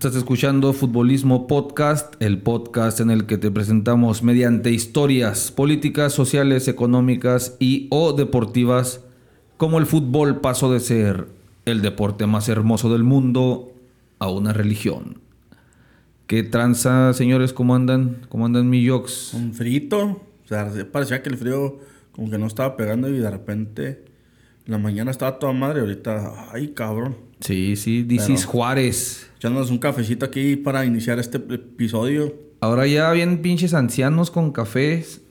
Estás escuchando Futbolismo Podcast, el podcast en el que te presentamos mediante historias políticas, sociales, económicas y o deportivas cómo el fútbol pasó de ser el deporte más hermoso del mundo a una religión. ¿Qué tranza, señores? ¿Cómo andan? ¿Cómo andan mi yoks? Un frito. O sea, parecía que el frío como que no estaba pegando y de repente en la mañana estaba toda madre. Ahorita, ay, cabrón. Sí, sí, this Juárez. Echándonos un cafecito aquí para iniciar este episodio. Ahora ya bien pinches ancianos con cafés.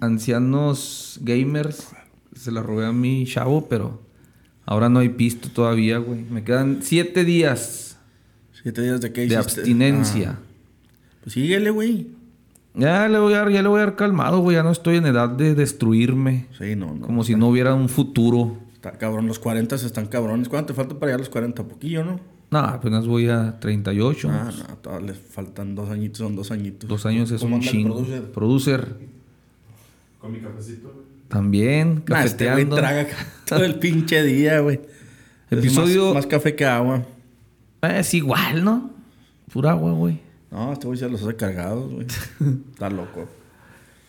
ancianos gamers. Se la robé a mi chavo, pero ahora no hay pisto todavía, güey. Me quedan siete días. ¿Siete días de qué De abstinencia. Ah. Pues síguele, güey. Ya le voy a dar, ya le voy a dar calmado, güey. Ya no estoy en edad de destruirme. Sí, no, no. Como si no hubiera un futuro. Está cabrón, los 40 están cabrones. ¿Cuánto te falta para llegar a los 40? Poquillo, ¿no? No, apenas voy a 38. Ah, no, todavía les faltan dos añitos, son dos añitos. Dos años es ¿Cómo un chingo. producer? Producer. Con mi cafecito, güey. También, Nah, este güey cafeteando. traga todo el pinche día, güey. Es Episodio- Más, más café que agua. Eh, es igual, ¿no? Pura agua, güey. No, este güey se los hace cargados, güey. Está loco.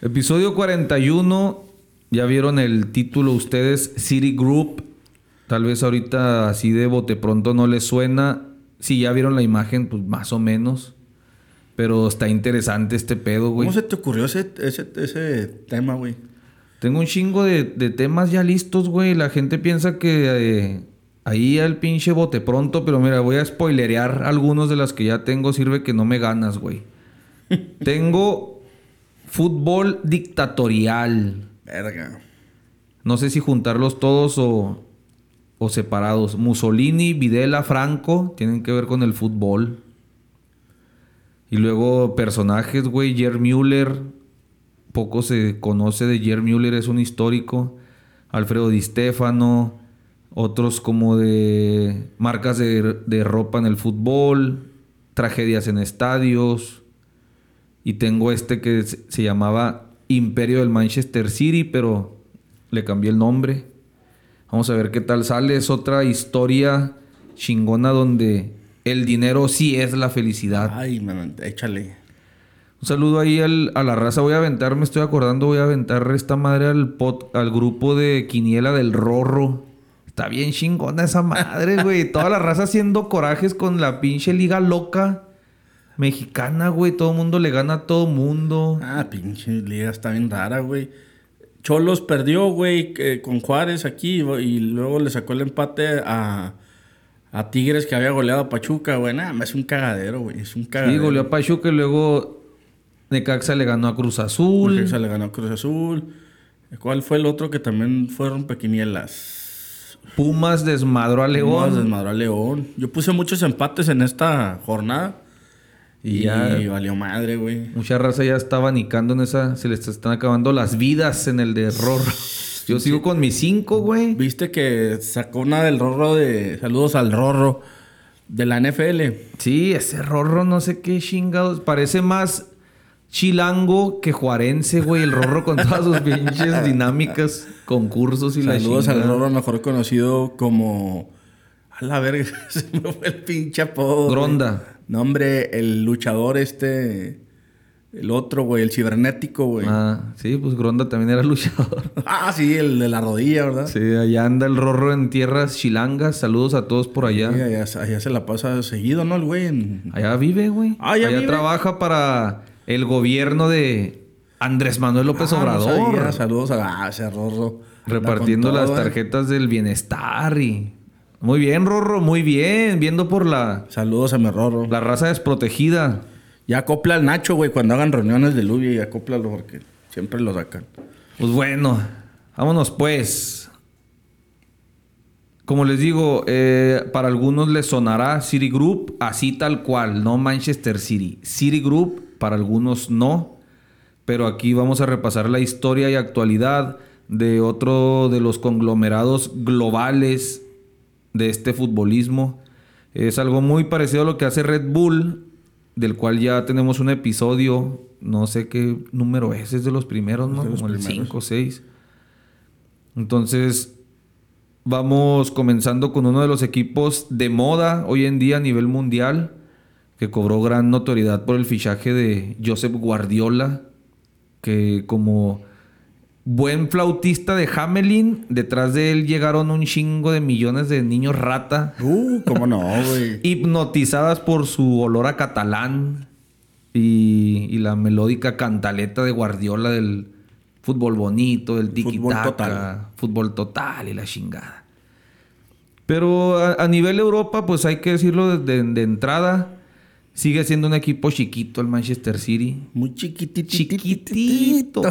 Episodio 41. Ya vieron el título ustedes, City Group. Tal vez ahorita así de bote pronto no les suena. Si ya vieron la imagen, pues más o menos. Pero está interesante este pedo, güey. ¿Cómo se te ocurrió ese, ese, ese tema, güey? Tengo un chingo de, de temas ya listos, güey. La gente piensa que eh, ahí el pinche bote pronto, pero mira, voy a spoilerear algunos de las que ya tengo. Sirve que no me ganas, güey. tengo fútbol dictatorial. Verga. No sé si juntarlos todos o, o separados. Mussolini, Videla, Franco tienen que ver con el fútbol. Y luego personajes, güey. Jer Müller. Poco se conoce de Jer Müller, es un histórico. Alfredo Di Stefano. Otros como de marcas de, de ropa en el fútbol. Tragedias en estadios. Y tengo este que se llamaba Imperio del Manchester City, pero le cambié el nombre. Vamos a ver qué tal sale. Es otra historia chingona donde el dinero sí es la felicidad. Ay, man, échale. Un saludo ahí al- a la raza. Voy a aventar, me estoy acordando, voy a aventar esta madre al, pod- al grupo de Quiniela del Rorro. Está bien chingona esa madre, güey. Toda la raza haciendo corajes con la pinche liga loca mexicana, güey. Todo mundo le gana a todo mundo. Ah, pinche liga está bien rara, güey. Cholos perdió, güey, con Juárez aquí y luego le sacó el empate a, a Tigres que había goleado a Pachuca, güey. Nada, es un cagadero, güey. Es un Sí, cagadero. goleó a Pachuca y luego Necaxa le ganó a Cruz Azul. Necaxa le ganó a Cruz Azul. ¿Cuál fue el otro que también fueron pequinielas? Pumas desmadró a León. Pumas desmadró a León. Yo puse muchos empates en esta jornada. Y, Y ya- valió madre, güey. Mucha raza ya está abanicando en esa. Se les están acabando las vidas en el de error. Yo sigo con mis cinco, güey. Viste que sacó una del Rorro de... Saludos al Rorro. De la NFL. Sí, ese Rorro no sé qué chingados. Parece más chilango que juarense, güey. El Rorro con todas sus pinches dinámicas, concursos y Saludos la al chingada. Rorro, mejor conocido como... A la verga, se me fue el pinche apodo. Gronda. No, hombre, el luchador este... El otro, güey, el cibernético, güey. Ah. Ah, sí, pues Gronda también era luchador. sí, el de la rodilla, ¿verdad? Sí, allá anda el Rorro en tierras chilangas. Saludos a todos por allá. Sí, allá, allá se la pasa seguido, ¿no? El güey. en- Allá vive, güey. Ah, ¿ya allá vive? trabaja para el gobierno de Andrés Manuel López Ah, no Obrador. sabía. Saludos a ah, Rorro. Repartiendo las ¿eh? tarjetas del bienestar y... Muy bien, Rorro, muy bien. Viendo por la, Saludos a mi Rorro. la raza desprotegida. Ya acopla al Nacho, güey, cuando hagan reuniones de Lubia y acóplalo porque siempre lo sacan. Pues bueno, vámonos pues. Como les digo, eh, para algunos les sonará City Group así tal cual, no Manchester City. City Group para algunos no, pero aquí vamos a repasar la historia y actualidad de otro de los conglomerados globales de este futbolismo. Es algo muy parecido a lo que hace Red Bull, del cual ya tenemos un episodio, no sé qué número es, es de los primeros, ¿no? Los Como el primeros. 5 o 6. Entonces, vamos comenzando con uno de los equipos de moda hoy en día a nivel mundial. Que cobró gran notoriedad por el fichaje de Josep Guardiola, que como buen flautista de Hamelin, detrás de él llegaron un chingo de millones de niños rata. Uh, cómo no, güey. hipnotizadas por su olor a catalán y, y la melódica cantaleta de Guardiola del fútbol bonito, del tiki Fútbol total. fútbol total y la chingada. Pero a, a nivel Europa, pues hay que decirlo de, de entrada, sigue siendo un equipo chiquito el Manchester City. Muy chiquitito. Chiquitito.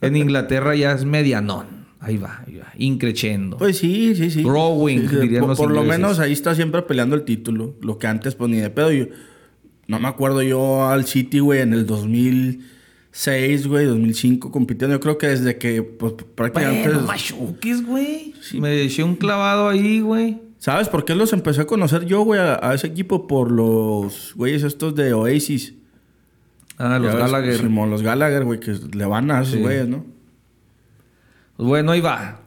En Inglaterra ya es medianón. Ahí va, ahí va. Increchendo. Pues sí, sí, sí. Growing, Sí, dirían por, los por lo menos ahí está siempre peleando el título. Lo que antes pues ni de pedo. Yo, no me acuerdo yo al City, güey, en el 2006, güey, 2005 compitiendo. Yo creo que desde que pues prácticamente... Bueno, machuques, güey. Me eché un clavado ahí, güey. ¿Sabes por qué los empecé a conocer yo, güey, a, a ese equipo? Por los güeyes estos de Oasis. Ah, los Gallagher. Los Gallagher, güey, que le van a esos Sí. güeyes, ¿no? Pues Bueno, ahí va.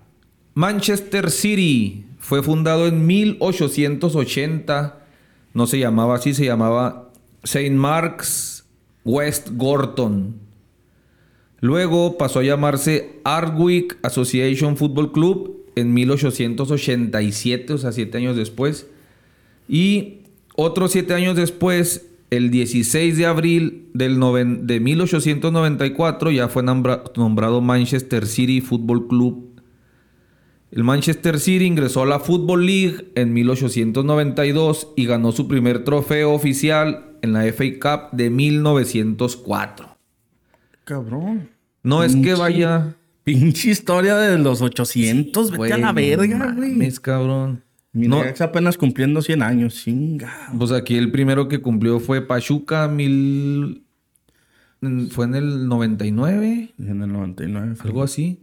Manchester City fue fundado en 1880. No se llamaba así, se llamaba St. Mark's West Gorton. Luego pasó a llamarse Ardwick Association Football Club en 1887, o sea, siete años después. Y otros siete años después, el 16 de abril del noven- de 1894, ya fue nombra- nombrado Manchester City Football Club. El Manchester City ingresó a la Football League en 1892 y ganó su primer trofeo oficial en la FA Cup de 1904. Cabrón. No es que vaya... Pinche historia de los 800. Vete a la verga, güey. mames, cabrón. Mi No, ex apenas cumpliendo 100 años. Chinga. Pues aquí el primero que cumplió fue Pachuca, mil... Fue en el 99, En el 99. fue. algo así.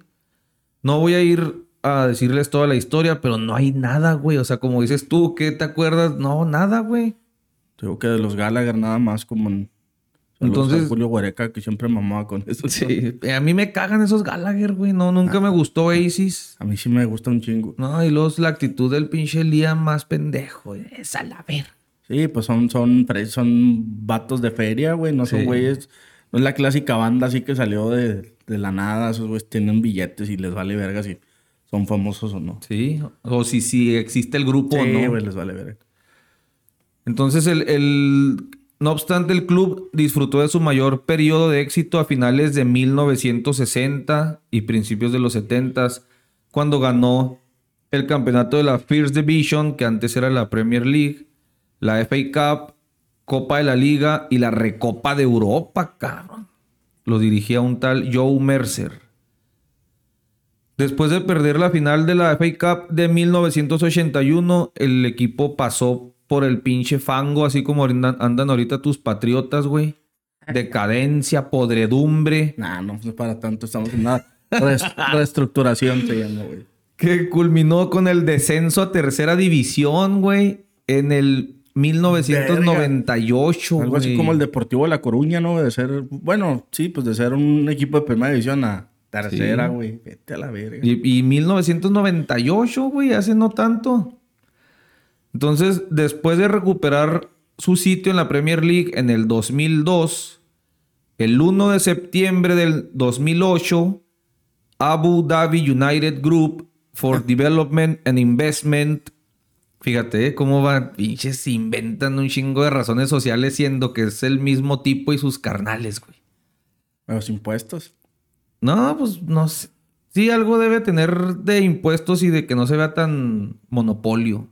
No voy a ir a decirles toda la historia, pero no hay nada, güey. O sea, como dices tú, ¿qué te acuerdas? No, nada, güey. Digo que de los Gallagher nada más como en... Entonces-. Julio Guareca que siempre mamaba con eso. Sí, a mí me cagan esos Gallagher, güey. No, nunca me gustó Oasis. A mí sí me gusta un chingo. No, y luego es la actitud del pinche Liam más pendejo. Es a la ver. Sí, pues son, son, son vatos de feria, güey. No son Sí. güeyes... No es la clásica banda así que salió de, de la nada. Esos güeyes tienen billetes y les vale verga si son famosos o no. Sí, o si, si existe el grupo o Sí, no. güey, les vale verga. Entonces, el, el- no obstante, el club disfrutó de su mayor periodo de éxito a finales de 1960 y principios de los 70 cuando ganó el campeonato de la First Division, que antes era la Premier League, la FA Cup, Copa de la Liga y la Recopa de Europa, cabrón. Lo dirigía un tal Joe Mercer. Después de perder la final de la FA Cup de 1981, el equipo pasó por el pinche fango, así como andan, andan ahorita tus patriotas, güey. Decadencia, podredumbre, Nah, no es para tanto. Estamos en una reestructuración, se llama, güey. que culminó con el descenso a tercera división, güey, en el 1998, Algo así como el Deportivo de La Coruña, ¿no? De ser, bueno, sí, pues de ser un equipo de primera división a tercera, Sí. güey. Vete a la verga. Y, y 1998, güey, hace no tanto. Entonces, después de recuperar su sitio en la Premier League en el 2002, el 1 de septiembre del 2008, Abu Dhabi United Group for Development and Investment. Fíjate ¿eh? cómo va, pinches, se inventan un chingo de razones sociales siendo que es el mismo tipo y sus carnales, güey. Los impuestos. No, pues no sé. Sí, algo debe tener de impuestos y de que no se vea tan monopolio.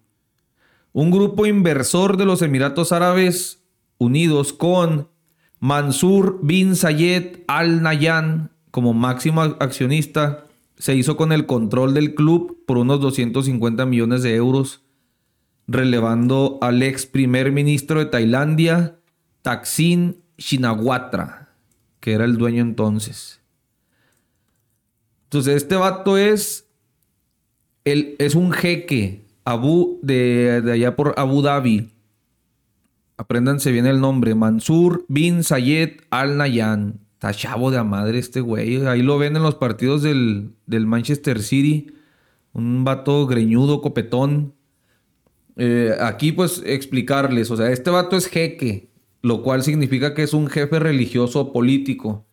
Un grupo inversor de los Emiratos Árabes Unidos con Mansur bin Zayed Al Nahyan como máximo accionista se hizo con el control del club por unos 250 millones de euros, relevando al ex primer ministro de Tailandia, Thaksin Shinawatra, que era el dueño entonces. Entonces, este vato es. El, es un jeque Abu, de, de allá por Abu Dhabi. Apréndanse bien el nombre. Mansur bin Zayed Al Nahyan. Está chavo de a madre este güey. Ahí lo ven en los partidos del, del Manchester City. Un vato greñudo, copetón. Eh, aquí, pues, explicarles. O sea, este vato es jeque. lo cual significa que es un jefe religioso político.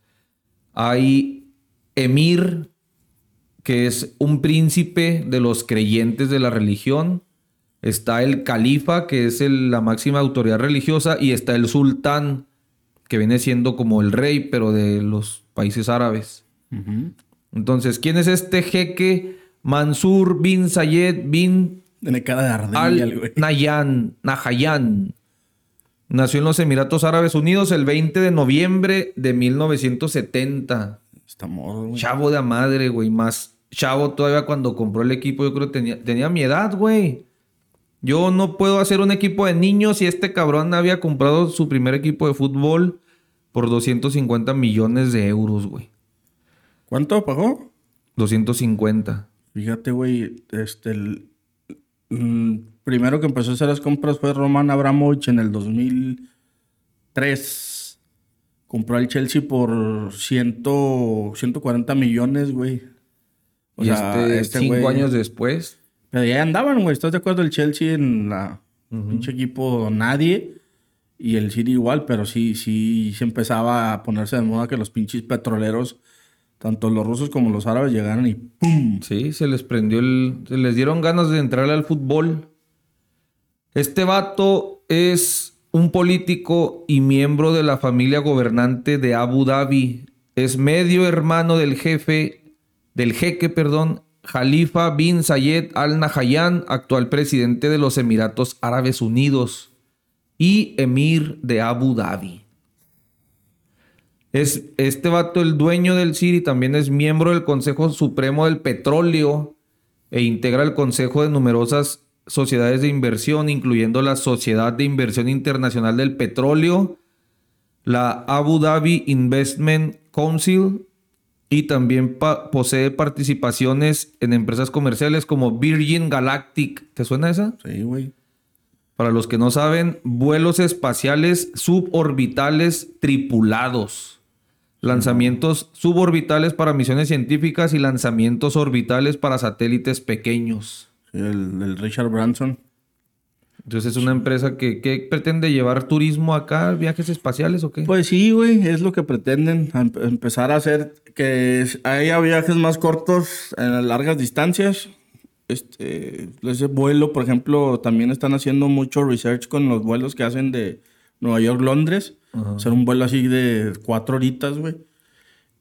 Hay emir, que es un príncipe de los creyentes de la religión. Está el califa, que es el- la máxima autoridad religiosa. Y está el sultán, que viene siendo como el rey, pero de los países árabes. Entonces, ¿quién es este jeque? Mansur bin Zayed bin Tiene cara de. Al Nayan, Nahayan. Nació en los Emiratos Árabes Unidos el 20 de noviembre de 1970. Está morro, güey. Chavo de madre, güey. Más chavo todavía cuando compró el equipo. Yo creo que tenía, tenía mi edad, güey. Yo no puedo hacer un equipo de niños y este cabrón había comprado su primer equipo de fútbol por 250 millones de euros, güey. ¿Cuánto pagó? 250. Fíjate, güey, este, el, mm, primero que empezó a hacer las compras fue Roman Abramovich en el 2003. Compró al Chelsea por ciento, 140 millones, güey. O y sea, este, este cinco güey- años después. Pero ya andaban, güey. ¿Estás de acuerdo? El Chelsea en la pinche equipo nadie. Y el City igual, pero sí, sí, se empezaba a ponerse de moda que los pinches petroleros, tanto los rusos como los árabes, llegaran y ¡pum! Sí, se les prendió el. Se les dieron ganas de entrarle al fútbol. Este vato es un político y miembro de la familia gobernante de Abu Dhabi. Es medio hermano del jefe, del jeque, perdón, Khalifa bin Zayed Al Nahyan, actual presidente de los Emiratos Árabes Unidos y emir de Abu Dhabi. Es este vato, el dueño del City, también es miembro del Consejo Supremo del Petróleo e integra el consejo de numerosas sociedades de inversión, incluyendo la Sociedad de Inversión Internacional del Petróleo, la Abu Dhabi Investment Council y también pa- posee participaciones en empresas comerciales como Virgin Galactic. ¿Te suena esa? Sí, güey. Para los que no saben, vuelos espaciales suborbitales tripulados. Lanzamientos suborbitales para misiones científicas y lanzamientos orbitales para satélites pequeños. El, el Richard Branson. Entonces es una empresa que, que pretende llevar turismo acá, viajes espaciales o qué? Pues sí, güey, es lo que pretenden. em- empezar a hacer que haya viajes más cortos en largas distancias. Este, ese vuelo, por ejemplo, también están haciendo mucho research con los vuelos que hacen de Nueva York-Londres. Hacer un vuelo así de cuatro horitas, güey.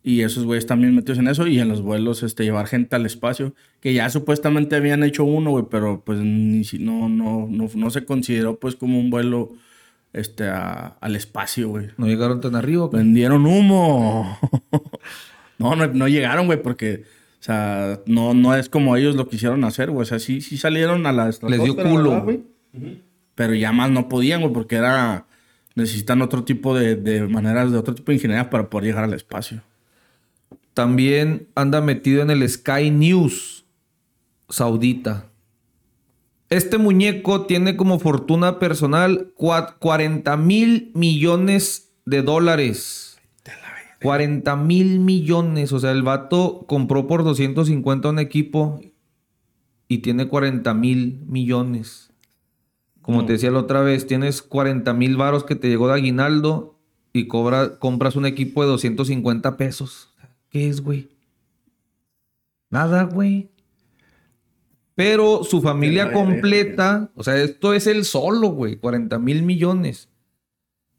Y esos güeyes también metidos en eso. Y en los vuelos, este, llevar gente al espacio. Que ya supuestamente habían hecho uno, güey. Pero pues ni si, no, no, no, no se consideró pues como un vuelo este, a- al espacio, güey. ¿No llegaron tan arriba? qué? Vendieron humo. no, no, no llegaron, güey, porque, o sea, no, no es como ellos lo quisieron hacer, güey. O sea, sí, sí salieron a la dio estratosfera, culo. ¿verdad, güey? Pero ya más no podían, güey, porque era... Necesitan otro tipo de, de maneras, de otro tipo de ingeniería para poder llegar al espacio. También anda metido en el Sky News saudita. Este muñeco tiene como fortuna personal cua- 40 mil millones de dólares. 40 mil millones. O sea, el vato compró por 250 un equipo y tiene 40 mil millones. Como te decía la otra vez, tienes 40 mil varos que te llegó de aguinaldo y cobra, compras un equipo de 250 pesos. ¿Qué es, güey? Nada, güey. Pero su familia completa, o sea, esto es el solo, güey, 40 mil millones.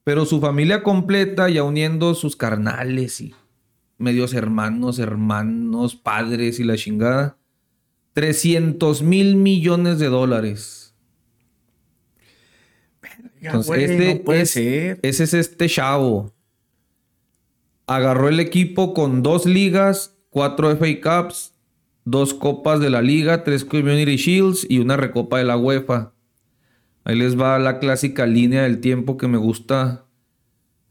Pero su familia completa, ya uniendo sus carnales y medios hermanos, hermanos, padres y la chingada, 300 mil millones de dólares. Entonces, güey, este no puede es- ser. Ese es este chavo. Agarró el equipo con dos ligas, cuatro FA Cups, dos copas de la liga, tres Community Shields y una recopa de la UEFA. Ahí les va la clásica línea del tiempo que me gusta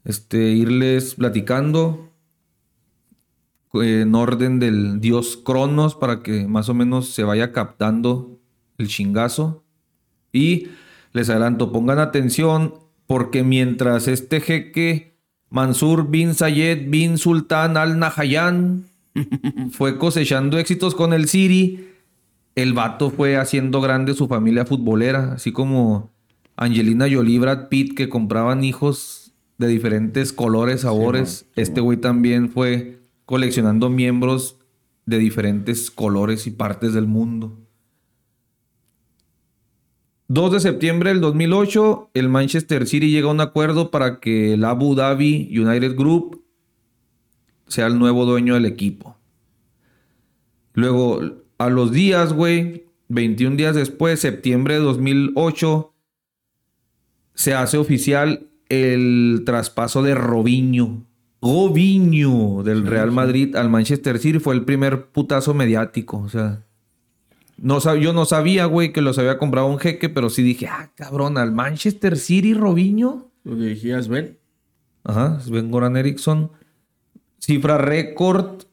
este, irles platicando eh, en orden del dios Cronos para que más o menos se vaya captando el chingazo. Y les adelanto, pongan atención porque mientras este jeque Mansur bin Zayed bin Sultan al Nahyan fue cosechando éxitos con el City, el vato fue haciendo grande su familia futbolera, así como Angelina Jolie Brad Pitt que compraban hijos de diferentes colores, sabores. este güey también fue coleccionando miembros de diferentes colores y partes del mundo. 2 de septiembre del 2008, el Manchester City llega a un acuerdo para que el Abu Dhabi United Group sea el nuevo dueño del equipo. Luego, a los días, güey, 21 días después, septiembre de 2008, se hace oficial el traspaso de Robinho. Robinho del Real Madrid al Manchester City fue el primer putazo mediático. O sea, no yo no sabía, güey, que los había comprado un jeque, pero sí dije, ah, cabrón, al Manchester City Robinho. Lo dirigía Sven. Ajá, Sven Goran Eriksson. Cifra récord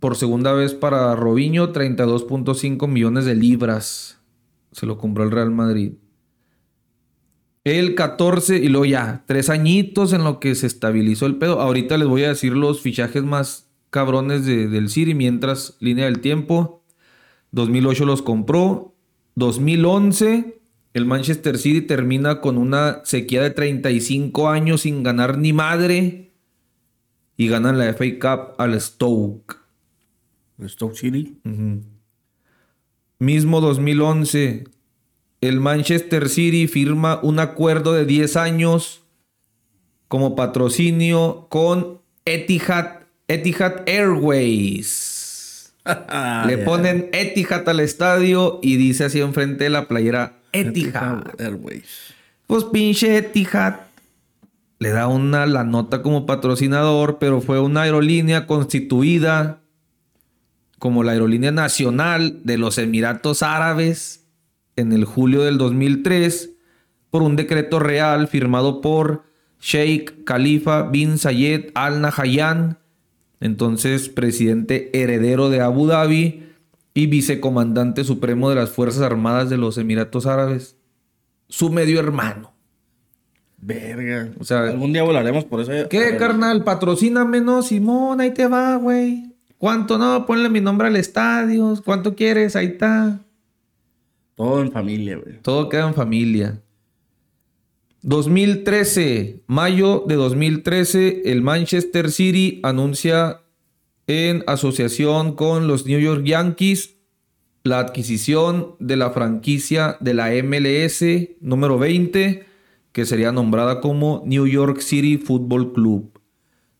por segunda vez para Robinho, 32.5 millones de libras. Se lo compró el Real Madrid. El 14 y luego ya, tres añitos en lo que se estabilizó el pedo. Ahorita les voy a decir los fichajes más cabrones del City mientras línea del tiempo. 2008 los compró. 2011 el Manchester City termina con una sequía de 35 años sin ganar ni madre. Y ganan la FA Cup al Stoke. ¿El Stoke City? Mismo 2011 el Manchester City firma un acuerdo de 10 años como patrocinio con Etihad, Etihad Airways. Le ponen Etihad al estadio y dice así enfrente de la playera Etihad. Airways. Pues pinche Etihad le da una la nota como patrocinador, pero fue una aerolínea constituida como la aerolínea nacional de los Emiratos Árabes en el julio del 2003 por un decreto real firmado por Sheikh Khalifa bin Zayed Al Nahyan, entonces presidente heredero de Abu Dhabi y vicecomandante supremo de las Fuerzas Armadas de los Emiratos Árabes. Su medio hermano. Verga. O sea, algún día volaremos por eso. ¿Qué, carnal? Patrocíname, no, Simón, ahí te va, güey. ¿Cuánto? No, ponle mi nombre al estadio. ¿Cuánto quieres? Ahí está. Todo en familia, güey. Todo queda en familia. 2013, mayo de 2013, el Manchester City anuncia en asociación con los New York Yankees la adquisición de la franquicia de la MLS número 20, que sería nombrada como New York City Football Club.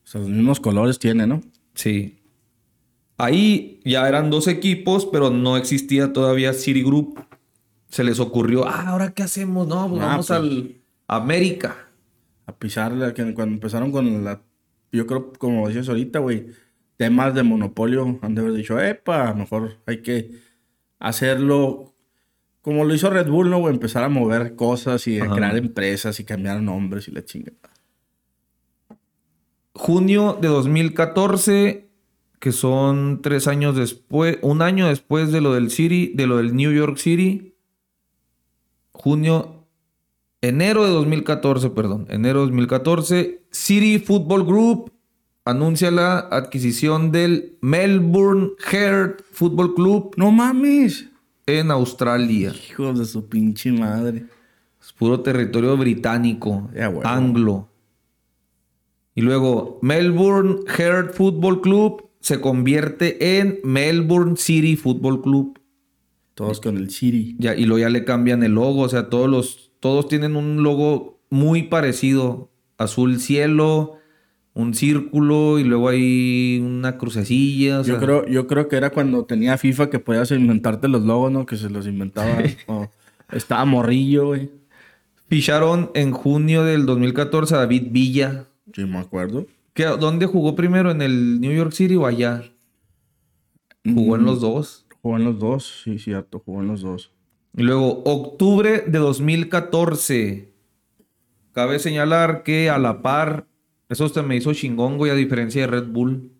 O sea, los mismos colores tiene, ¿no? Sí. Ahí ya eran dos equipos, pero no existía todavía City Group se les ocurrió, ah, ahora qué hacemos, no, pues vamos pues, al América. A pisarle, cuando empezaron con la, yo creo, como decías ahorita, güey, temas de monopolio, han de haber dicho, epa, mejor hay que hacerlo como lo hizo Red Bull, ¿no? Güey? Empezar a mover cosas y a crear empresas y cambiar nombres y la chingada. Junio de 2014, que son tres años después, un año después de lo del City, de lo del New York City, junio, enero de 2014, perdón, enero de 2014, City Football Group anuncia la adquisición del Melbourne Heart Football Club. No mames. En Australia. Hijos de su pinche madre. Es puro territorio británico, anglo. Y luego, Melbourne Heart Football Club se convierte en Melbourne City Football Club. Todos con el City. Ya, y luego ya le cambian el logo. O sea, todos los. Todos tienen un logo muy parecido. Azul cielo, un círculo y luego hay una crucecilla. yo, creo, yo creo que era cuando tenía FIFA que podías inventarte los logos, ¿no? Que se los inventaba. estaba morrillo, güey. Ficharon en junio del 2014 a David Villa. Sí, me acuerdo. ¿Qué, ¿Dónde jugó primero? ¿En el New York City o allá? Jugó en mm. los dos. Jugó en los dos, sí, cierto, jugó en los dos. Y luego, octubre de 2014. Cabe señalar que a la par, eso se me hizo chingón, güey, a diferencia de Red Bull.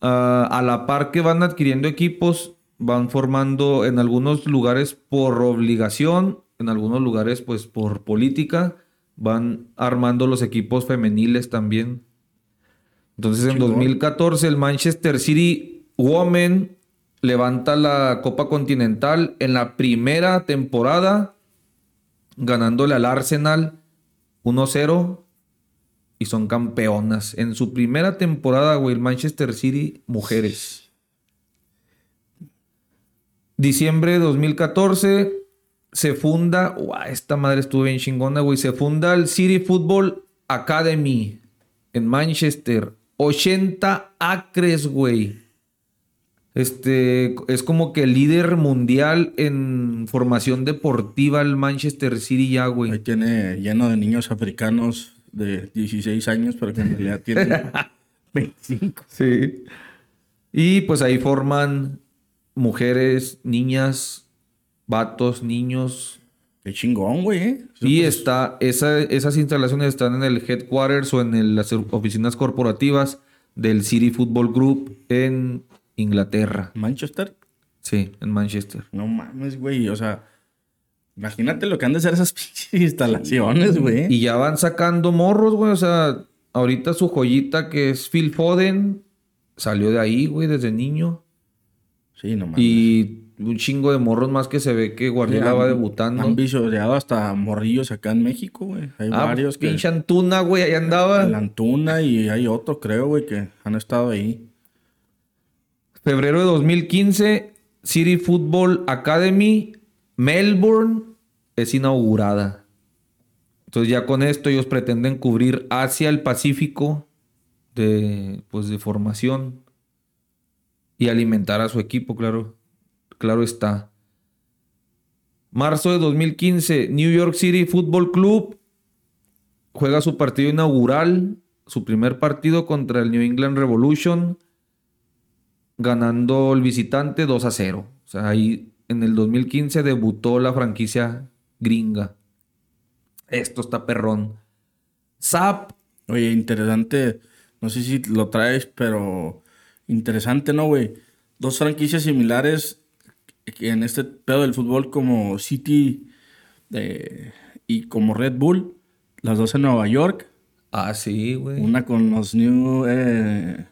Ah, a la par que van adquiriendo equipos, van formando en algunos lugares por obligación, en algunos lugares pues por política, van armando los equipos femeniles también. Entonces en 2014 el Manchester City Women levanta la Copa Continental en la primera temporada, ganándole al Arsenal 1-0 y son campeonas. En su primera temporada, güey, el Manchester City, mujeres. Diciembre de 2014 se funda, esta madre estuvo bien chingona, güey, se funda el City Football Academy en Manchester. 80 acres, güey. Este es como que el líder mundial en formación deportiva el Manchester City ya, Ahí güey. tiene lleno de niños africanos de 16 años, pero que en realidad tienen 25. Sí. Y pues ahí forman mujeres, niñas, vatos, niños. Qué chingón, güey. ¿eh? Y está, esa- esas instalaciones están en el headquarters o en el- las oficinas corporativas del City Football Group en Inglaterra. Manchester. Sí, en Manchester. No mames, güey. O sea, imagínate lo que han de ser esas pinches instalaciones, güey. Y ya van sacando morros, güey. O sea, ahorita su joyita que es Phil Foden salió de ahí, güey, desde niño. Sí, no mames. Y un chingo de morros más que se ve que Guardiola va debutando. Han visoreado hasta morrillos acá en México, güey. Hay Ah, varios que... pinche Antuna, güey, ahí andaba. La Antuna y hay otro, creo, güey, que han estado ahí. Febrero de 2015, City Football Academy, Melbourne, es inaugurada. Entonces ya con esto ellos pretenden cubrir hacia el Pacífico de, pues, de formación y alimentar a su equipo, claro. Claro está. Marzo de 2015, New York City Football Club juega su partido inaugural, su primer partido contra el New England Revolution ganando el visitante 2 a 0. O sea, ahí en el 2015 debutó la franquicia gringa. Esto está perrón. Zap. Oye, interesante. No sé si lo traes, pero interesante, ¿no, güey? Dos franquicias similares en este pedo del fútbol como City eh, y como Red Bull. Las dos en Nueva York. Ah, sí, güey. Una con los New eh,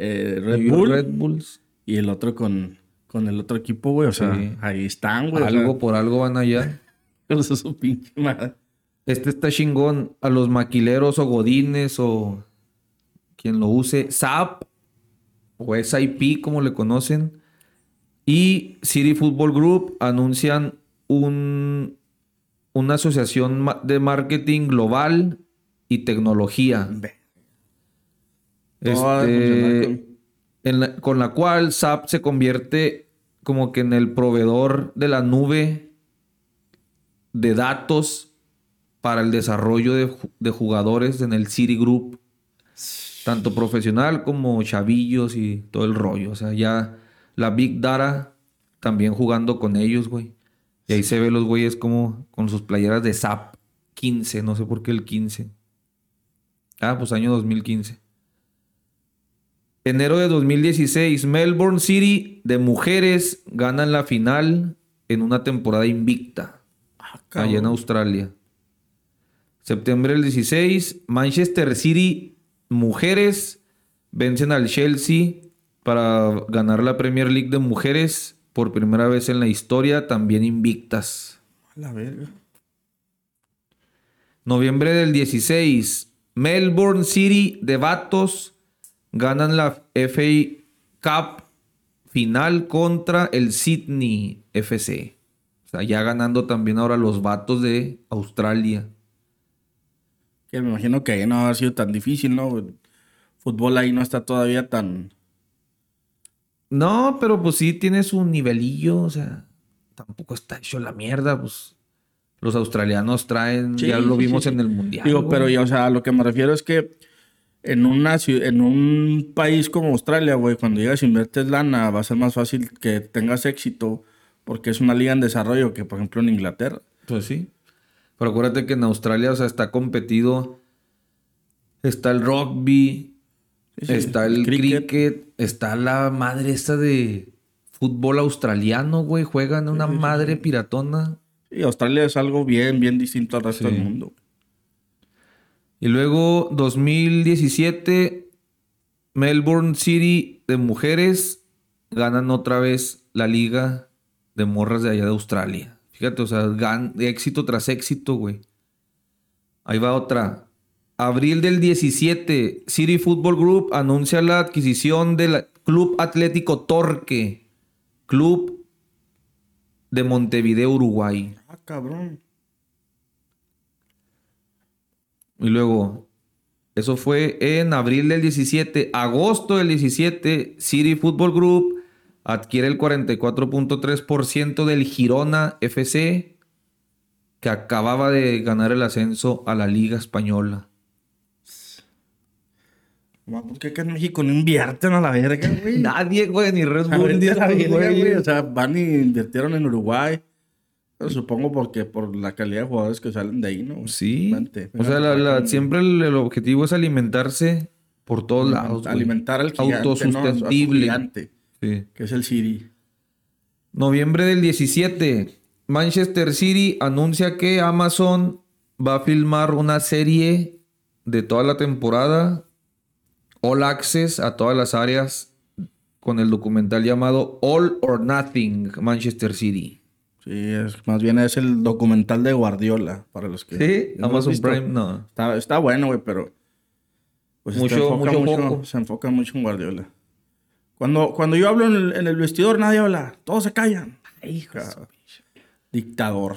eh, Red Bull Red Bulls. y el otro con, con el otro equipo, güey. O sea, Sí. ahí están, güey. o Algo sea, por algo van allá. su pinche madre. Este está chingón. A los maquileros o godines o quien lo use. Zap o SIP como le conocen. Y City Football Group anuncian un, una asociación de marketing global y tecnología. Este, con- en la- con la cual SAP se convierte como que en el proveedor de la nube de datos para el desarrollo de jugadores en el City Group, tanto profesional como chavillos y todo el rollo. O sea, ya la Big Data también jugando con ellos, güey. Y ahí se ve los güeyes como con sus playeras de SAP 15, no sé por qué el 15. Ah, pues año 2015. Enero de 2016, Melbourne City de mujeres ganan la final en una temporada invicta Ah, allá en. Australia. Septiembre del 16, Manchester City mujeres vencen al Chelsea para ganar la Premier League de mujeres por primera vez en la historia, también invictas. La verga. Noviembre del 16, Melbourne City de Vatos ganan la FA Cup final contra el Sydney FC. O sea, ya ganando también ahora los Vatos de Australia. Que me imagino que ahí no ha sido tan difícil, ¿no? El fútbol ahí no está todavía tan... No, pero pues sí tiene su nivelillo, o sea, tampoco está hecho la mierda, pues los australianos traen, Sí, ya lo vimos sí, sí. en el mundial. Digo, güey. pero ya, o sea, a lo que me refiero es que en una en un país como Australia, güey, cuando llegas y inviertes lana, va a ser más fácil que tengas éxito porque es una liga en desarrollo que, por ejemplo, en Inglaterra. Pues sí. Pero acuérdate que en Australia, o sea, está competido. Está el rugby, Sí, sí, está el cricket. cricket. está la madre esta de fútbol australiano, güey. Juegan una madre piratona. Sí, Australia es algo bien, bien distinto al resto del mundo. Y luego, 2017, Melbourne City de mujeres ganan otra vez la liga de morras de allá de Australia. Fíjate, o sea, gan- éxito tras éxito, güey. Ahí va otra. Abril del 17, City Football Group anuncia la adquisición del Club Atlético Torque, club de Montevideo, Uruguay. Ah, cabrón. Y luego, eso fue en abril del 17. Agosto del 17, City Football Group adquiere el 44.3% del Girona FC, que acababa de ganar el ascenso a la Liga Española. ¿Por qué acá en México no invierten a la verga, güey? Nadie, güey, ni Red A Bull, ver, ni a la verga, güey. O sea, van y invirtieron en Uruguay. Supongo porque por la calidad de jugadores que salen de ahí, ¿no? Sí. Vente, O sea, la- vengan la- acá, siempre el, el objetivo es alimentarse por todos lados. güey. Alimentar al gigante, Autosustentible. gigante, Sí. que es el City. Noviembre del 17. Manchester City anuncia que Amazon va a filmar una serie de toda la temporada. All Access a todas las áreas. Con el documental llamado All or Nothing Manchester City. Sí, es, más bien es el documental de Guardiola, para los que... Sí, ¿no Amazon? Prime, no. Está, está bueno, güey, pero... Pues se Mucho- enfoca mucho foco. Se enfoca mucho en Guardiola. Cuando, cuando yo hablo en el, en el vestidor, nadie habla. Todos se callan. Ca- Dictador.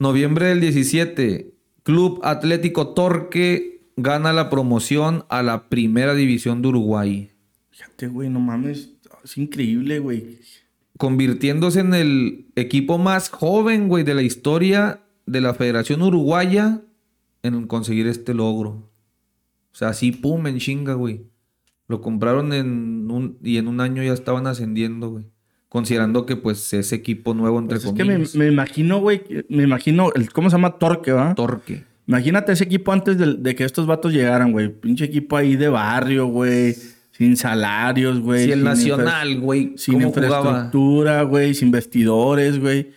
Noviembre del 17. Club Atlético Torque gana la promoción a la primera división de Uruguay. Fíjate, güey, no mames. Es increíble, güey. Convirtiéndose en el equipo más joven, güey, de la historia de la Federación Uruguaya en conseguir este logro. O sea, así, pum, en chinga, güey. Lo compraron en un... y en un año ya estaban ascendiendo, güey. Considerando que, pues, es equipo nuevo, entre Pues es que me, comillas. me imagino, güey, me imagino, el, ¿cómo se llama? Torque, ¿va? Torque. Imagínate ese equipo antes de, de que estos vatos llegaran, güey. Pinche equipo ahí de barrio, güey. Sin salarios, güey. Si el Nacional, güey, Sin infraestructura, güey. Sin vestidores, güey.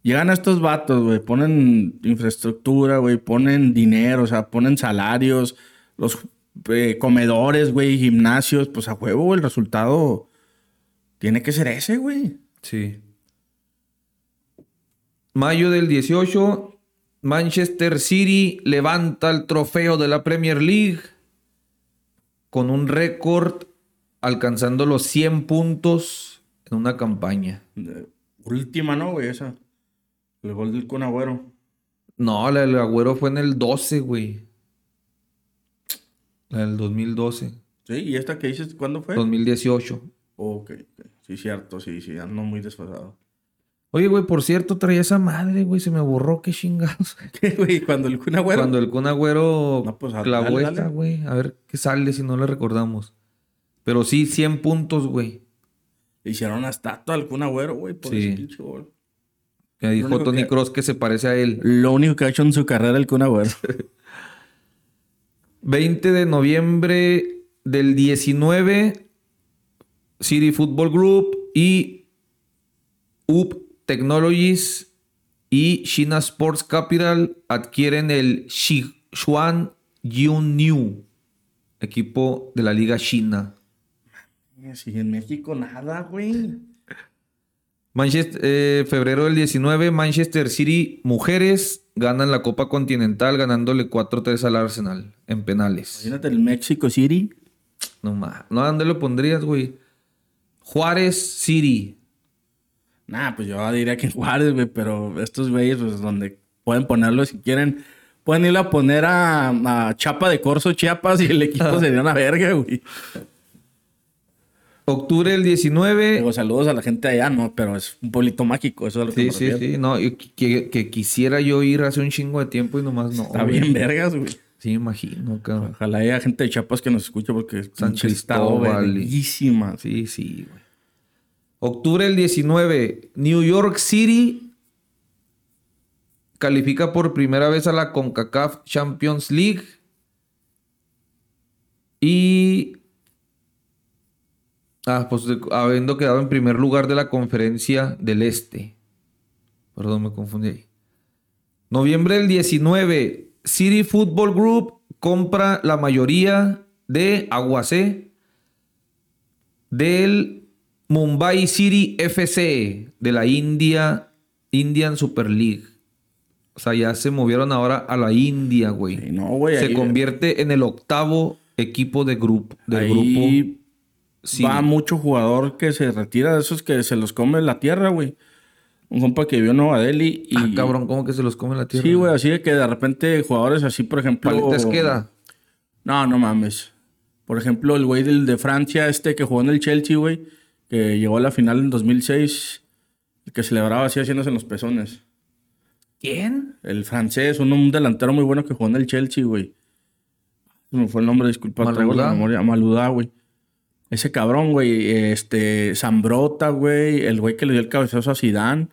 Llegan estos vatos, güey. Ponen infraestructura, güey. Ponen dinero, o sea, ponen salarios. Los eh, comedores, güey. Gimnasios. Pues a huevo, güey, el resultado tiene que ser ese, güey. Sí. Mayo del 18, Manchester City levanta el trofeo de la Premier League con un récord alcanzando los 100 puntos en una campaña. Última, ¿no, güey? Esa. El gol del Kun Agüero. No, la del Agüero fue en el 12, güey. La del 2012. Sí, ¿y esta que dices cuándo fue? 2018. Ok, ok. Sí, cierto, sí, sí, ando muy desfasado. Oye, güey, por cierto, traía esa madre, güey. Se me borró, qué chingados. ¿Qué, güey? Cuando el Kun Agüero... Cuando el Kun Agüero No, pues, clavó dale, esta, dale. güey. A ver qué sale si no le recordamos. Pero sí, 100 puntos, güey. Le hicieron una estatua al Kun Agüero, güey, por Sí. ese pinche gol. Dijo Tony que- Cross que se parece a él. Lo único que ha hecho en su carrera el Kun Agüero. 20 de noviembre del 19, City Football Group y UP Technologies y China Sports Capital adquieren el Sichuan Yunyu, equipo de la Liga China. Si en México nada, güey. Manchester, eh, febrero del 19, Manchester City Mujeres ganan la Copa Continental ganándole 4-3 al Arsenal en penales. Imagínate el Mexico City. No más. No, ¿a dónde lo pondrías, güey? Juárez City. Nah, pues yo diría que en Juárez, güey, pero estos güeyes, pues donde pueden ponerlo si quieren. Pueden ir a poner a, a Chapa de Corso, Chiapas, y el equipo sería una verga, güey. Octubre del 19. Digo, saludos a la gente allá, no, pero es un pueblito mágico, eso es lo que Sí, me sí, refiero. sí. No, y que, que quisiera yo ir hace un chingo de tiempo y nomás no. Está güey. bien vergas, güey. Sí, imagino, cabrón. Ojalá haya gente de Chiapas que nos escuche porque es San Cristóbal y- verguísima. Sí, sí, güey. Octubre del 19. New York City califica por primera vez a la CONCACAF Champions League. Y. Ah, pues habiendo quedado en primer lugar de la conferencia del Este. Perdón, me confundí ahí. Noviembre del 19. City Football Group compra la mayoría de Aguacé del Mumbai City FC de la India Indian Super League. O sea, ya se movieron ahora a la India, güey. Sí, no, güey. se ahí- convierte en el octavo equipo de grupo, del grupo. ahí Sí. va mucho jugador que se retira de esos que se los come la tierra, güey. Un compa que vivió en Nueva Delhi y... Ah, cabrón, ¿cómo que se los come la tierra? Sí, güey, así de que de repente jugadores así, por ejemplo... Paletes queda. No, no mames. Por ejemplo, el güey del de Francia, este que jugó en el Chelsea, güey, que llegó a la final en 2006, el que celebraba así haciéndose en los pezones. ¿Quién? El francés, un, un delantero muy bueno que jugó en el Chelsea, güey. Se me fue el nombre, disculpa, traigo la Maludá. memoria. Maludá, güey. Ese cabrón, güey. Este, Zambrota, güey. El güey que le dio el cabezazo a Zidane.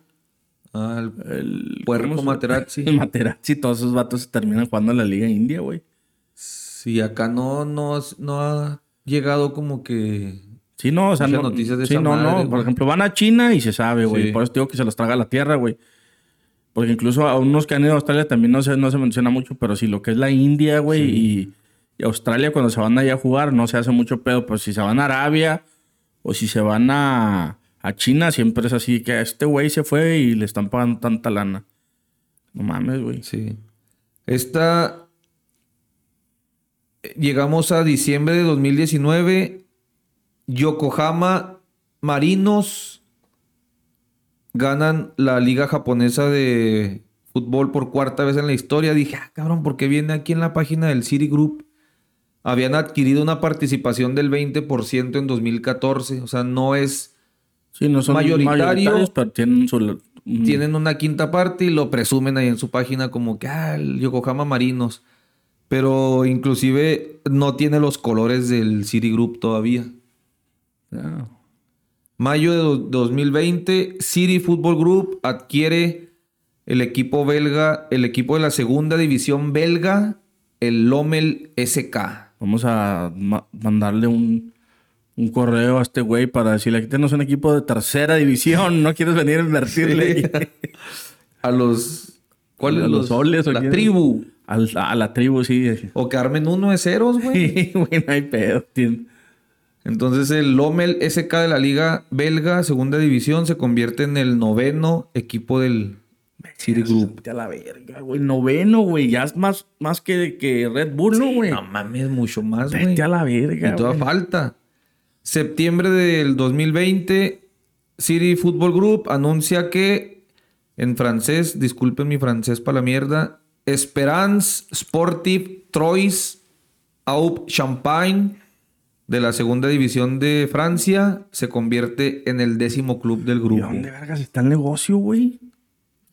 Ah, el El puerco ¿cómo se- Materazzi. El Materazzi. Todos esos vatos se terminan jugando en la Liga India, güey. Sí, acá no, no, no ha llegado como que... Sí, no, o sea, no, noticias de sí, esa no, madre, no. güey. Por ejemplo, van a China y se sabe, güey. Sí. Por eso digo que se los traga la tierra, güey. Porque incluso a unos que han ido a Australia también no se, no se menciona mucho, pero sí lo que es la India, güey, y, y Australia cuando se van allá a jugar no se hace mucho pedo. Pero si se van a Arabia o si se van a, a China, siempre es así que este güey se fue y le están pagando tanta lana. No mames, güey. Sí. Esta... Llegamos a diciembre de 2019. Yokohama Marinos ganan la liga japonesa de fútbol por cuarta vez en la historia. Dije, ah, cabrón, ¿por qué viene aquí en la página del City Group? Habían adquirido una participación del 20% en 2014. O sea, no es... Sí, no son Mayoritario. pero tienen su... un- Tienen una quinta parte y lo presumen ahí en su página como que, ah, el Yokohama Marinos. Pero inclusive no tiene los colores del City Group todavía. Mayo de do- 2020, City Football Group adquiere el equipo belga, el equipo de la segunda división belga, el Lommel SK. Vamos a ma- mandarle un, un correo a este güey para decirle, aquí tenemos un equipo de tercera división, ¿no quieres venir a invertirle? A los... ¿Cuáles? ¿A los soles o La quién? tribu. Al- a la tribu, sí. O que armen uno de ceros, güey. Sí, güey, no hay pedo. tien- Entonces el Lommel SK de la Liga Belga, segunda división, se convierte en el noveno equipo del City Group. A la verga, güey. Noveno, güey. Ya es más, más que, que Red Bull, ¿no, güey? No mames, mucho más, güey. Vete a la verga, Y toda güey. falta. Septiembre del 2020, City Football Group anuncia que, en francés, disculpen mi francés para la mierda, Esperance Sportive Trois Aup Champagne de la segunda división de Francia se convierte en el décimo club del ¿Y grupo. dónde vergas está el negocio, güey?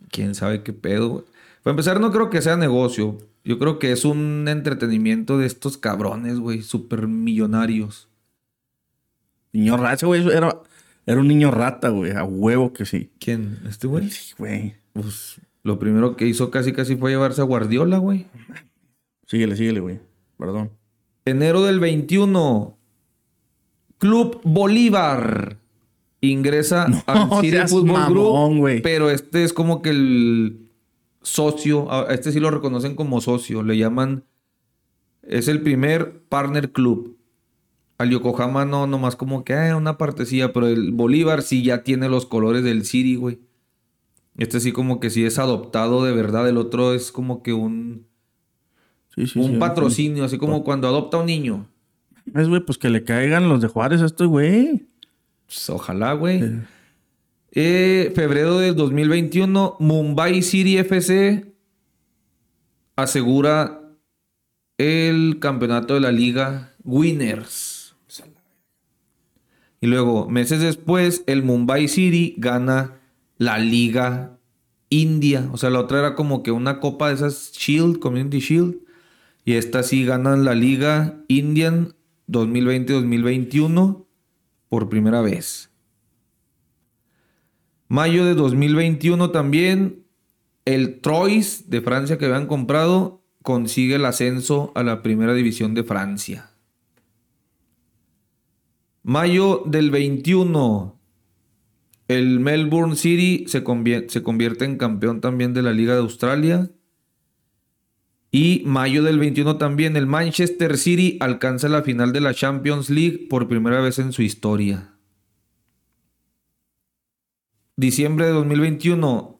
Quién sabe qué pedo. güey. Para empezar, no creo que sea negocio. Yo creo que es un entretenimiento de estos cabrones, güey, súper millonarios. Niño rata, güey era, era un niño rata, güey. A huevo que sí. ¿Quién? ¿Este güey? Sí, güey. Pues lo primero que hizo casi casi fue llevarse a Guardiola, güey. Síguele, síguele, güey. Perdón. Enero del 21. Club Bolívar ingresa No al City Football mamón, Group. Pero este es como que el socio. A este sí lo reconocen como socio. Le llaman. Es el primer partner club. Al Yokohama no, nomás como que eh, una partecilla. Pero el Bolívar sí ya tiene los colores del City, güey. Este sí como que sí es adoptado de verdad. El otro es como que un, Sí, sí, un sí. patrocinio. Así como cuando adopta un niño. Es, güey, pues que le caigan los de Juárez a estos, güey. Pues, ojalá, güey. Eh, febrero del 2021, Mumbai City FC asegura el campeonato de la liga Winners. Y luego, meses después, el Mumbai City gana la liga India. O sea, la otra era como que una copa de esas Shield, Community Shield. Y esta sí ganan la liga Indian 2020-2021 por primera vez. Mayo de 2021 también, el Troyes de Francia que habían comprado consigue el ascenso a la primera división de Francia. Mayo del 21, el Melbourne City se, convier- se convierte en campeón también de la Liga de Australia. Y mayo del 21 también, el Manchester City alcanza la final de la Champions League por primera vez en su historia. Diciembre de 2021,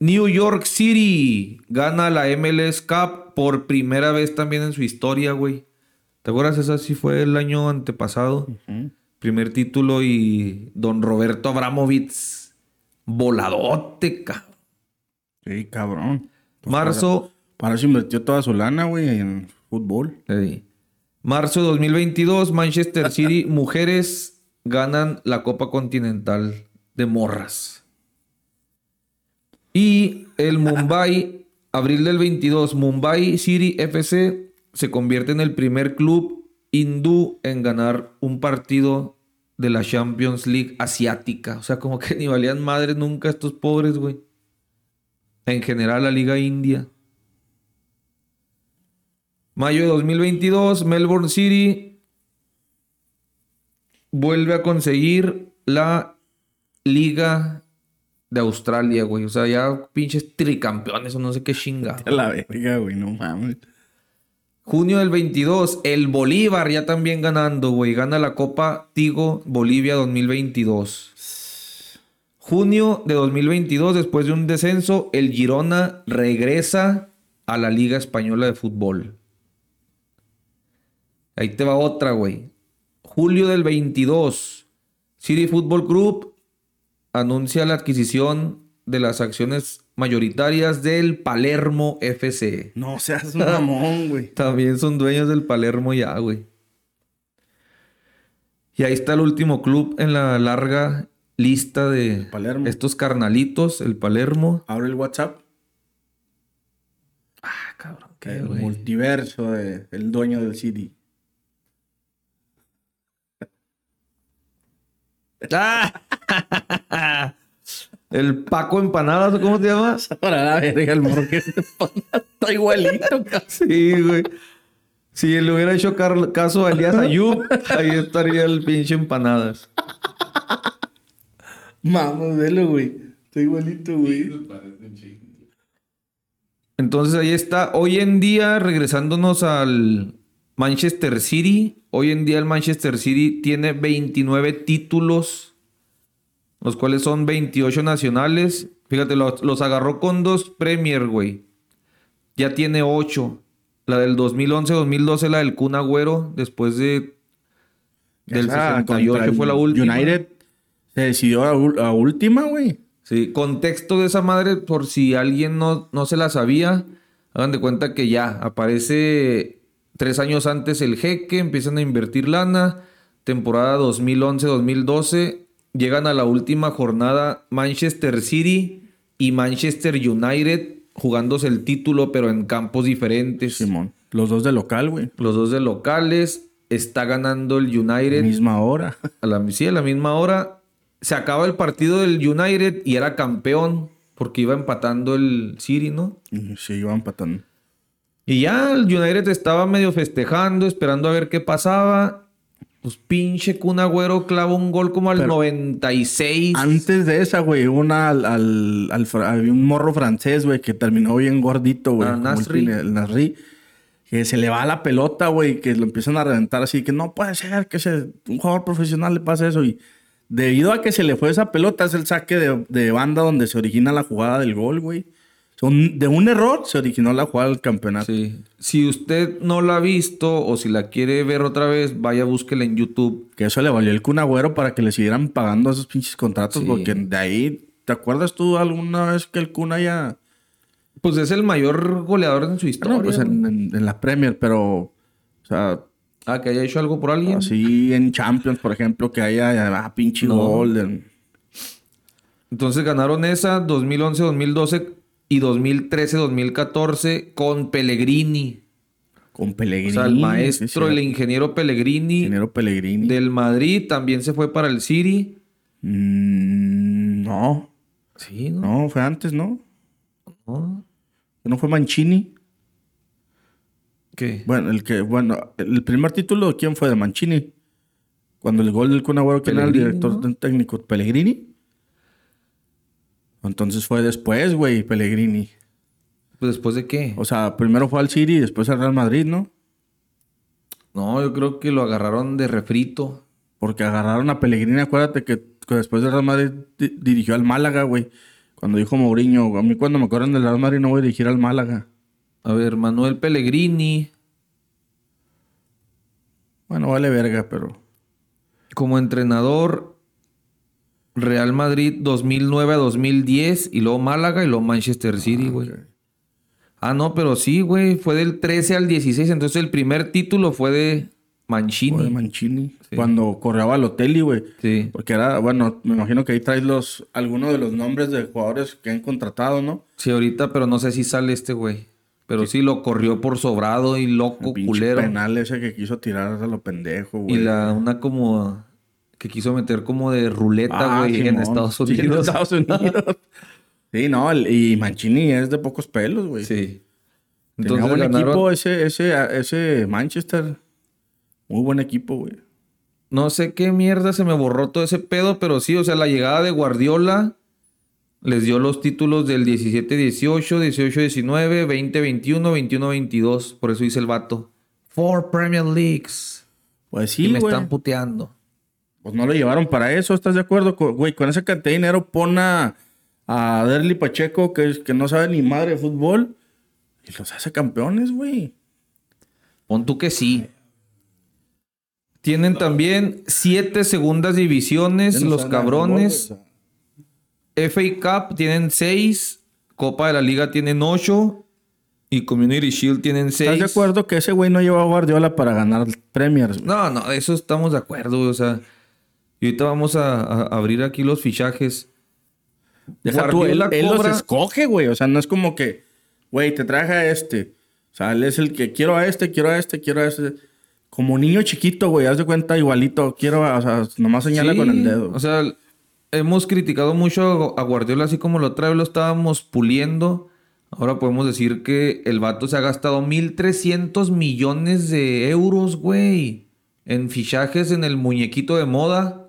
New York City gana la MLS Cup por primera vez también en su historia, güey. ¿Te acuerdas? Esa sí fue el año antepasado. Primer título y don Roberto Abramovich. Voladote, cabrón. Sí, cabrón. Marzo. Para eso invirtió toda su lana, güey, en fútbol. Ey. Marzo de 2022, Manchester City mujeres ganan la Copa Continental de Morras. Y el Mumbai, abril del 22, Mumbai City FC se convierte en el primer club hindú en ganar un partido de la Champions League asiática. O sea, como que ni valían madre nunca estos pobres, güey. En general, la Liga India. Mayo de 2022, Melbourne City vuelve a conseguir la Liga de Australia, güey. O sea, ya pinches tricampeones o no sé qué chingada. A la verga, güey, no mames. Junio del 22, el Bolívar ya también ganando, güey. Gana la Copa Tigo Bolivia 2022. Junio de 2022, después de un descenso, el Girona regresa a la Liga Española de Fútbol. Ahí te va otra, güey. Julio del 22, City Football Group anuncia la adquisición de las acciones mayoritarias del Palermo FC. No seas un mamón, güey. También son dueños del Palermo ya, güey. Y ahí está el último club en la larga lista de Palermo. estos carnalitos, el Palermo. Abre el WhatsApp. Ah, cabrón, el multiverso de el dueño del City. Ah. el Paco Empanadas, ¿o ¿cómo te llamas? Para la verga, el morro que se está igualito, cabrón. Sí, güey. Si le hubiera hecho caso a Elías Ayub, ahí estaría el pinche Empanadas. Vamos, velo, güey. Está igualito, güey. Entonces ahí está. Hoy en día, regresándonos al Manchester City, hoy en día el Manchester City tiene 29 títulos, los cuales son 28 nacionales. Fíjate, los, los agarró con dos Premier, güey. Ya tiene 8. La del 2011-2012, la del Kun Agüero, después de... Del Esa 68 contra fue la última. United se decidió a última, güey. Sí, contexto de esa madre, por si alguien no, no se la sabía, hagan de cuenta que ya aparece tres años antes el jeque, empiezan a invertir lana, temporada 2011-2012, llegan a la última jornada Manchester City y Manchester United jugándose el título, pero en campos diferentes. Simón. Los dos de local, güey. Los dos de locales, está ganando el United. Misma hora. A la, sí, a la misma hora. Se acaba el partido del United y era campeón porque iba empatando el City, ¿no? Y se iban empatando. Y ya el United estaba medio festejando, esperando a ver qué pasaba. Pues pinche Kun Agüero clava un gol como al Pero- 96. Antes de esa, güey, una al, al, un morro francés, güey, que terminó bien gordito, güey. Ah, Nasri. El Nasri. Que se le va la pelota, güey, que lo empiezan a reventar así, que no puede ser que se, un jugador profesional le pase eso. Y debido a que se le fue esa pelota, es el saque de, de banda donde se origina la jugada del gol, güey. Son- de un error se originó la jugada del campeonato. Sí. Si usted no la ha visto o si la quiere ver otra vez, vaya, búsquela en YouTube. Que eso le valió el Kun Agüero para que le siguieran pagando esos pinches contratos, Sí. porque de ahí, ¿te acuerdas tú alguna vez que el Kun haya... Pues es el mayor goleador en su historia. No, pues en, güey. en- en la Premier, pero, o sea, Ah, que haya hecho algo por alguien. así en Champions, por ejemplo, que haya ah, pinche No. gol. de- Entonces ganaron esa 2011-2012 y 2013-2014 con Pellegrini. con O Pellegrini. sea, el maestro, el ingeniero Pellegrini ingeniero Pellegrini. del Madrid también se fue para el City. Mm, no, Sí, ¿no? no, fue antes, ¿no? ¿No? ¿No fue Mancini? ¿Qué? Bueno, el que, bueno, el primer título, ¿de quién fue? De Mancini. Cuando el gol del Kun Agüero, ¿quién era el director ¿no? técnico? ¿Pellegrini? Entonces fue después, güey, Pellegrini. Pues después de qué? O sea, primero fue al City y después al Real Madrid, ¿no? No, yo creo que lo agarraron de refrito. Porque agarraron a Pellegrini, acuérdate que, que después del Real Madrid di- dirigió al Málaga, güey. Cuando dijo Mourinho, a mí cuando me corren del Real Madrid no voy a dirigir al Málaga. A ver, Manuel Pellegrini. Bueno, vale verga, pero... Como entrenador, Real Madrid 2009 a 2010 y luego Málaga y luego Manchester City, güey. Ah, no, pero sí, güey. Fue del 13 al 16. Entonces el primer título fue de Mancini. Fue de Mancini. Cuando correaba al hotel, güey. Sí. Porque era, bueno, me imagino que ahí traes los, algunos de los nombres de jugadores que han contratado, ¿no? Sí, ahorita, pero no sé si sale este, güey. Pero sí. lo corrió por sobrado y loco, Pinche culero. penal ese que quiso tirar a lo pendejo, güey. Y la, una como que quiso meter como de ruleta, Ah, güey, en. Estados Sí, en Unidos. Estados Unidos. sí, no, y Mancini es de pocos pelos, güey. Sí. Tenía Entonces buen ganaron- equipo ese, ese, ese Manchester. Muy buen equipo, güey. No sé qué mierda se me borró todo ese pedo, pero sí, o sea, la llegada de Guardiola les dio los títulos del 17-18, 18-19, 20-21, 21-22. Por eso dice el vato. Four Premier Leagues. Pues y sí, me güey. están puteando. Pues no lo llevaron para eso, ¿estás de acuerdo? Güey, con ese cantidad de dinero pon a, a Derly Pacheco, que, que no sabe ni madre de fútbol, y los hace campeones, güey. Pon tú que sí. Tienen también siete segundas divisiones, no los cabrones. fútbol, o sea. FA Cup tienen seis. Copa de la Liga tienen ocho. Y Community Shield tienen seis. ¿Estás de acuerdo que ese güey no lleva a Guardiola para ganar Premiers? No, no, eso estamos de acuerdo, güey, O sea, y ahorita vamos a, a abrir aquí los fichajes. Deja tú, él, los escoge, güey. O sea, no es como que, güey, te traje a este. O sea, él es el que quiero a este, quiero a este, quiero a este. Como niño chiquito, güey, haz de cuenta igualito. Quiero, a- o sea, nomás señala Sí, con el dedo. O sea, hemos criticado mucho a Guardiola así como lo trae, lo estábamos puliendo. Ahora podemos decir que el vato se ha gastado 1.300 millones de euros, güey, en fichajes en el muñequito de moda.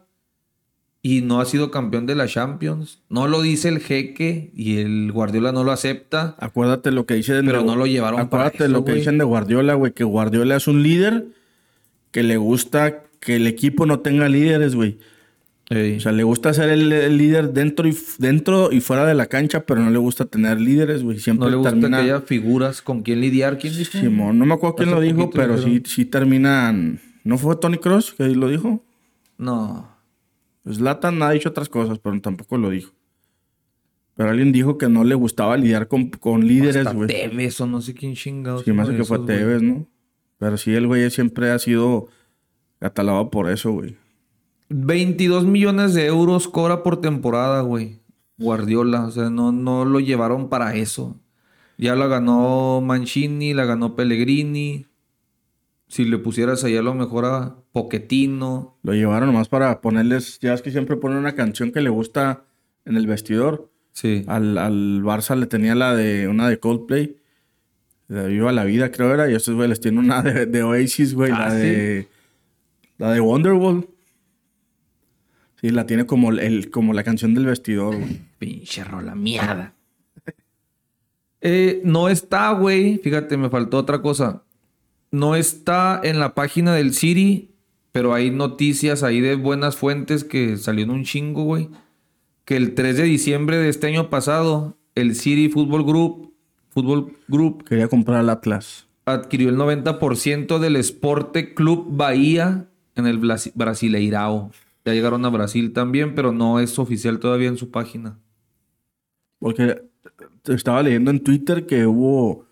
Y no ha sido campeón de la Champions. No lo dice el jeque y el Guardiola no lo acepta. Acuérdate lo que dicen Pero de- no lo llevaron Acuérdate para eso, lo que dicen de Guardiola, güey, que Guardiola es un líder que le gusta que el equipo no tenga líderes, güey. O sea, le gusta ser el, el líder dentro y, dentro y fuera de la cancha, pero no le gusta tener líderes, güey. Siempre no le gusta termina... que haya figuras con quien lidiar. ¿Quién dijo? Simón, no me acuerdo quién Hace lo dijo, pero sí, sí terminan... ¿No fue Tony Cross que lo dijo? No. Zlatan ha dicho otras cosas, pero tampoco lo dijo. Pero alguien dijo que no le gustaba lidiar con, con líderes, güey. Tevez o no sé quién chingados. Sí, de que fue esos. Tevez, ¿no? Pero sí, el güey siempre ha sido catalogado por eso, güey. 22 millones de euros cobra por temporada, güey. Guardiola. O sea, no, no lo llevaron para eso. Ya la ganó Mancini, la ganó Pellegrini. Si le pusieras ahí a lo mejor a Poquetino. Lo llevaron nomás para ponerles... Ya es que siempre ponen una canción que le gusta en el vestidor. Sí. Al, al Barça le tenía la de... Una de Coldplay. De Viva la Vida, creo era. Y estos güey les tiene una de, de Oasis, güey. Ah, la ¿sí? de... La de Wonderwall. Sí, la tiene como, el, como la canción del vestidor, güey. Pinche rola mierda. Eh, no está, güey. Fíjate, me faltó otra cosa. No está en la página del City, pero hay noticias ahí de buenas fuentes que salió en un chingo, güey. Que el 3 de diciembre de este año pasado, el City Football Group, Football Group Quería comprar al Atlas. adquirió el 90% del Esporte Club Bahía en el Brasileirao. Ya llegaron a Brasil también, pero no es oficial todavía en su página. Porque estaba leyendo en Twitter que hubo,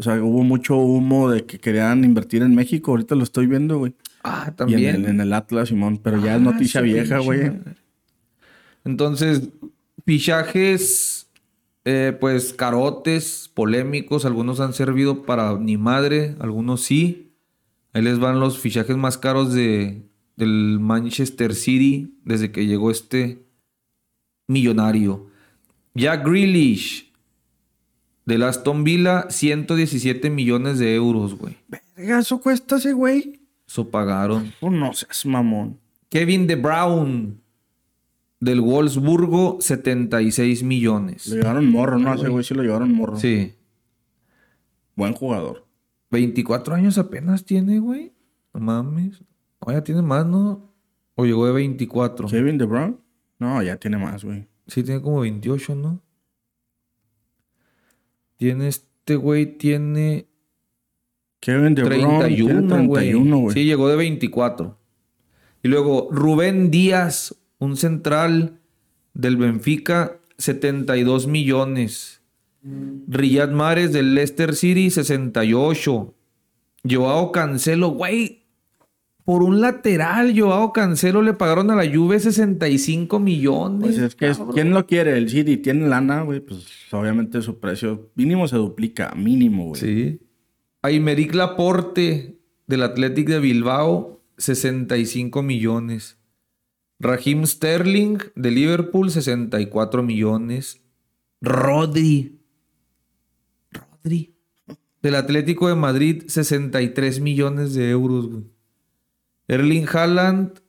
o sea, hubo mucho humo de que querían invertir en México. Ahorita lo estoy viendo, güey. Ah, Y en también. el, en el Atlas, Simón. Pero ya es Ah, noticia vieja, güey. Entonces, fichajes, eh, pues carotes, polémicos. Algunos han servido para ni madre, algunos sí. Ahí les van los fichajes más caros de, del Manchester City desde que llegó este millonario. Jack Grealish, del Aston Villa, 117 millones de euros, güey. Verga, ¿Eso cuesta ese güey? Eso pagaron. Oh, no seas mamón. Kevin De Brown del Wolfsburgo, 76 millones. Lo llevaron morro, ¿no? A ese güey sí lo llevaron morro. Sí. Buen jugador. 24 años apenas tiene, güey. No mames. No, ya tiene más, ¿no? O llegó de 24. Sí, ¿Kevin De Bruyne? No, ya tiene más, güey. tiene como 28, ¿no? Tiene este güey, tiene Kevin De Bruyne tiene 31, 31, güey. Sí, llegó de 24. Y luego Rubén Díaz, un central del Benfica, 72 millones. Riyad Mahrez del Leicester City, 68. Joao Cancelo, güey. Por un lateral, Joao Cancelo le pagaron a la Juve 65 millones. Pues es que, es-. ¿quién lo quiere? El City tiene lana, güey. Pues obviamente su precio mínimo se duplica, mínimo, güey. Sí. Aymeric Laporte del Athletic de Bilbao, 65 millones. Raheem Sterling de Liverpool, 64 millones. Rodri. Rodri. Del Atlético de Madrid, 63 millones de euros, güey. Erling Haaland,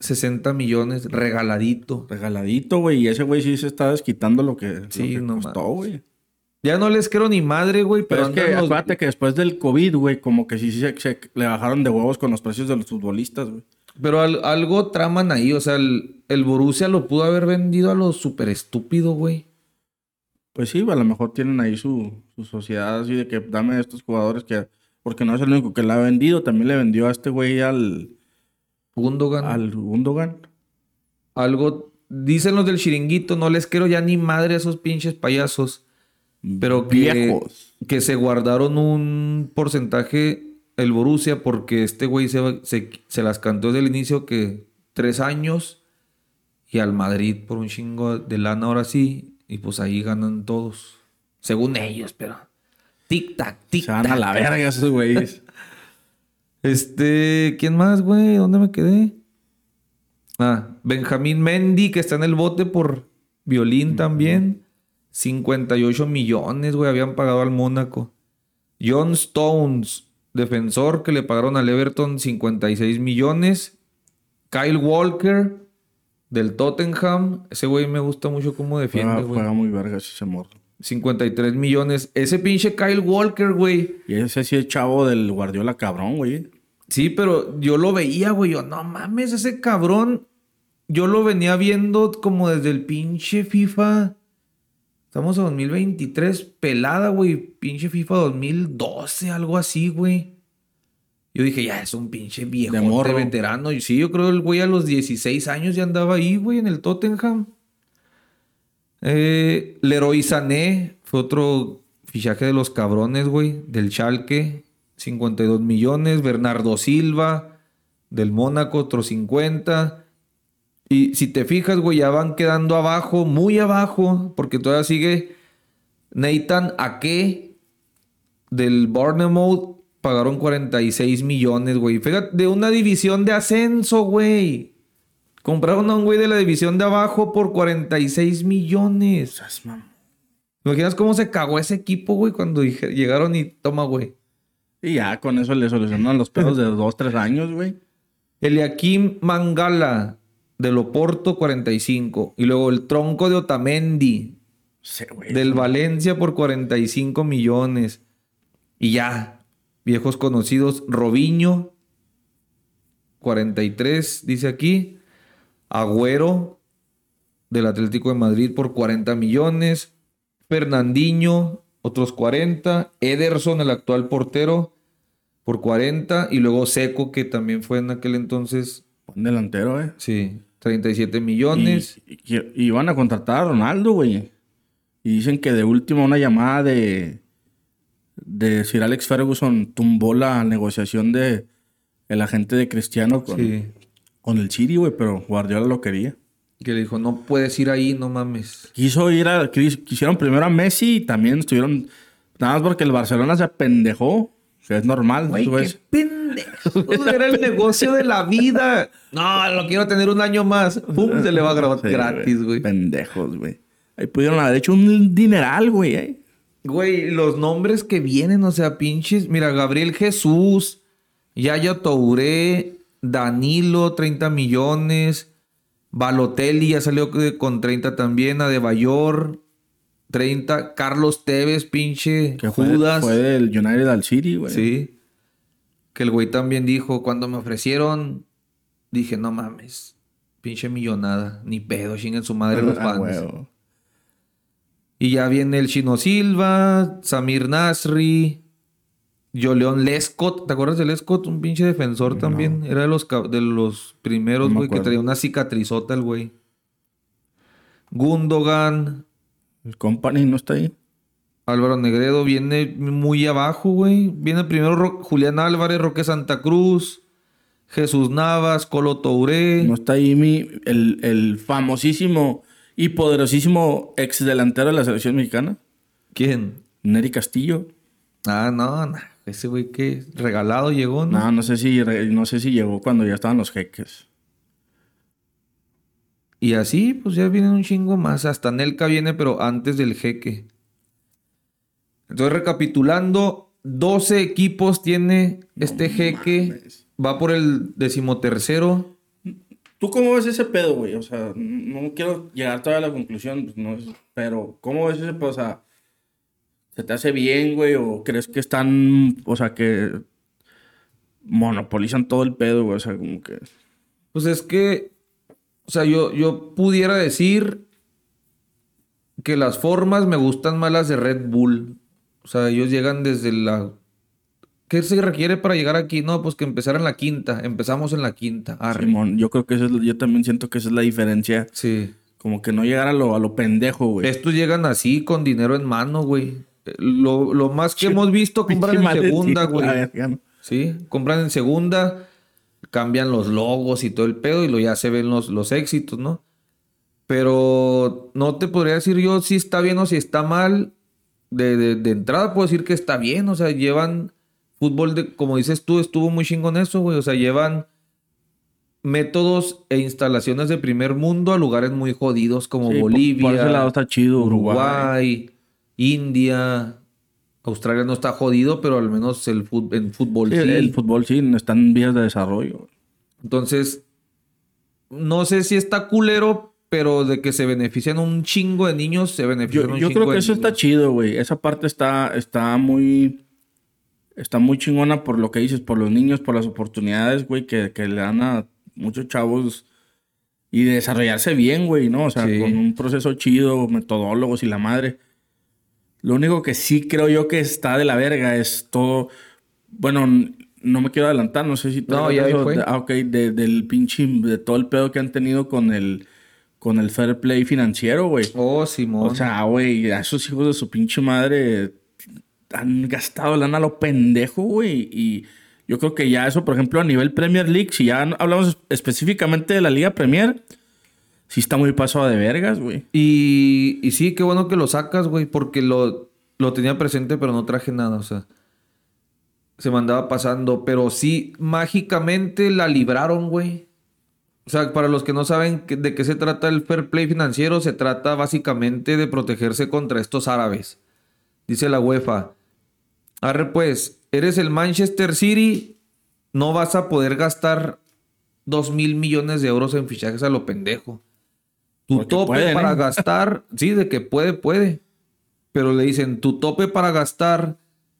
60 millones, regaladito. Regaladito, güey. Y ese güey sí se está desquitando lo que, Sí, lo que no costó, güey. Ya no les quiero ni madre, güey, pero, Pero, es que los- acuérdate que después del COVID, güey, como que sí se, se- le bajaron de huevos con los precios de los futbolistas, güey. Pero al- algo traman ahí, o sea, el, el Borussia lo pudo haber vendido a lo súper estúpido, güey. Pues sí, a lo mejor tienen ahí su, su sociedad así de que dame estos jugadores que... Porque no es el único que la ha vendido. También le vendió a este güey al... Gundogan. Al Gundogan. Algo, dicen los del chiringuito, no les quiero ya ni madre a esos pinches payasos. Pero que, Viejos. que se guardaron un porcentaje el Borussia porque este güey se, se, se las cantó desde el inicio que tres años y al Madrid por un chingo de lana ahora sí y pues ahí ganan todos. Según ellos, pero... Tic-tac, tic-tac. Se van a la verga esos güeyes. Este, ¿quién más, güey? ¿Dónde me quedé? Ah, Benjamín Mendy, que está en el bote por violín también. 58 millones, güey, habían pagado al Mónaco. John Stones, defensor, que le pagaron al Everton 56 millones. Kyle Walker, del Tottenham. Ese güey me gusta mucho cómo defiende, juega, güey. juega muy verga ese morro. 53 millones. Ese pinche Kyle Walker, güey. Y ese sí es chavo del Guardiola cabrón, güey. Sí, pero yo lo veía, güey. Yo, no mames, ese cabrón. Yo lo venía viendo como desde el pinche FIFA. Estamos en 2023, pelada, güey. Pinche FIFA 2012, algo así, güey. Yo dije, ya es un pinche viejo De veterano. Y sí, yo creo el güey a los 16 años ya andaba ahí, güey, en el Tottenham. Eh, Leroy Sané fue otro fichaje de los cabrones, güey, del Schalke, 52 millones. Bernardo Silva, del Mónaco, otros 50. Y si te fijas, güey, ya van quedando abajo, muy abajo, porque todavía sigue Nathan Ake, del Bournemouth, pagaron 46 millones, güey. Fíjate, de una división de ascenso, güey. Compraron a un güey de la división de abajo por 46 millones. ¿Te imaginas cómo se cagó ese equipo, güey, cuando llegaron y toma, güey? Y ya con eso le solucionan los pedos de dos, tres años, güey. Eliakim Mangala, del Oporto, 45. Y luego el tronco de Otamendi, Sí, güey. del Valencia, por 45 millones. Y ya, viejos conocidos, Robinho, 43, dice aquí. Agüero, del Atlético de Madrid, por 40 millones. Fernandinho, otros 40. Ederson, el actual portero, por 40. Y luego Seco, que también fue en aquel entonces, Un delantero, eh. sí, 37 millones. Y, y- y iban a contratar a Ronaldo, güey. Y dicen que de última una llamada de, de Sir Alex Ferguson tumbó la negociación de el agente de Cristiano con, Sí. Con el City, güey, pero Guardiola lo quería. Que le dijo, no puedes ir ahí, no mames. Quiso ir a... quis- Quisieron primero a Messi y también estuvieron... Nada más porque el Barcelona se apendejó. Que es normal. Güey, tú qué pendejo. Era el negocio de la vida. No, lo quiero tener un año más. Pum, se le va a grabar Sí, gratis, güey. Pendejos, güey. Ahí pudieron haber hecho un dineral, güey. eh. Güey, los nombres que vienen, o sea, pinches. Mira, Gabriel Jesús, Yaya Touré, Danilo, 30 millones. Balotelli ya salió con 30 también. Adebayor, 30. Carlos Tevez, pinche. Que Judas. fue del United al City, güey. Sí. Que el güey también dijo, cuando me ofrecieron, dije, no mames, pinche millonada, ni pedo, chinguen su madre los Ah, fans. huevo. Y ya viene el Chino Silva, Samir Nasri, Joleón Lescott. ¿Te acuerdas de Lescott? Un pinche defensor también. Era de los, de los primeros, No güey, que traía una cicatrizota el güey. Gundogan, El company no está ahí. Álvaro Negredo viene muy abajo, güey. Viene primero Ro- Julián Álvarez, Roque Santa Cruz, Jesús Navas, Colo Touré. No está ahí mi, el, el famosísimo y poderosísimo ex delantero de la selección mexicana, ¿Quién? Neri Castillo. Ah, no, no. Ese güey que regalado llegó, ¿no? No, no sé si no sé si llegó cuando ya estaban los jeques. Y así, pues ya vienen un chingo más. Hasta Nelka viene, pero antes del jeque. Entonces, recapitulando, 12 equipos tiene este jeque. Va por el decimotercero. ¿Tú cómo ves ese pedo, güey? O sea, no quiero llegar todavía a la conclusión, pues, no pero ¿cómo ves ese pedo? O sea, ¿se te hace bien, güey? ¿O crees que están, o sea, que monopolizan todo el pedo, güey? O sea, como que... Pues es que, o sea, yo, yo pudiera decir que las formas me gustan más las de Red Bull. O sea, ellos llegan desde la... ¿Qué se requiere para llegar aquí? No, pues que empezar en la quinta. Empezamos en la quinta. Arre. Simón, yo creo que eso es, yo también siento que esa es la diferencia. Sí. Como que no llegar a lo, a lo pendejo, güey. Estos llegan así, con dinero en mano, güey. Lo, lo más que hemos visto, compran en segunda, güey. Sí, compran en segunda, cambian los logos y todo el pedo y lo ya se ven los, los éxitos, ¿no? Pero no te podría decir yo si está bien o si está mal. De, de- de entrada puedo decir que está bien, o sea, llevan fútbol de, como dices tú, estuvo muy chingón eso, güey. O sea, llevan métodos e instalaciones de primer mundo a lugares muy jodidos como Sí, Bolivia. Por, ese lado está chido, Uruguay. Uruguay, India, Australia no está jodido, pero al menos el fut- en fútbol Sí, sí. el, fútbol sí, están en vías de desarrollo. Entonces, no sé si está culero, pero de que se benefician un chingo de niños, se benefician Yo, un yo chingo creo que eso está chido, güey. Esa parte está, está muy. Está muy chingona por lo que dices, por los niños, por las oportunidades, güey, que, que le dan a muchos chavos y de desarrollarse bien, güey, ¿no? O sea, Sí. con un proceso chido, metodólogos y la madre. Lo único que sí creo yo que está de la verga es todo. Bueno, no me quiero adelantar, no sé si No, ya fue. ah, ok, de- del pinche. de todo el pedo que han tenido con el. con el fair play financiero, güey. Oh, Simón. O sea, güey, a esos hijos de su pinche madre han gastado lana a lo pendejo, güey. Y yo creo que ya eso, por ejemplo, a nivel Premier League, si ya hablamos específicamente de la Liga Premier, sí está muy pasado de vergas, güey. y, sí, qué bueno que lo sacas, güey, porque lo, lo tenía presente, pero no traje nada, o sea. Se me andaba pasando, pero sí, mágicamente la libraron, güey. O sea, para los que no saben de qué se trata el fair play financiero, se trata básicamente de protegerse contra estos árabes. Dice la UEFA. Arre, pues, eres el Manchester City, no vas a poder gastar dos mil millones de euros en fichajes a lo pendejo. Tu Porque tope pueden, para ¿eh? gastar, sí, de que puede, puede. Pero le dicen, tu tope para gastar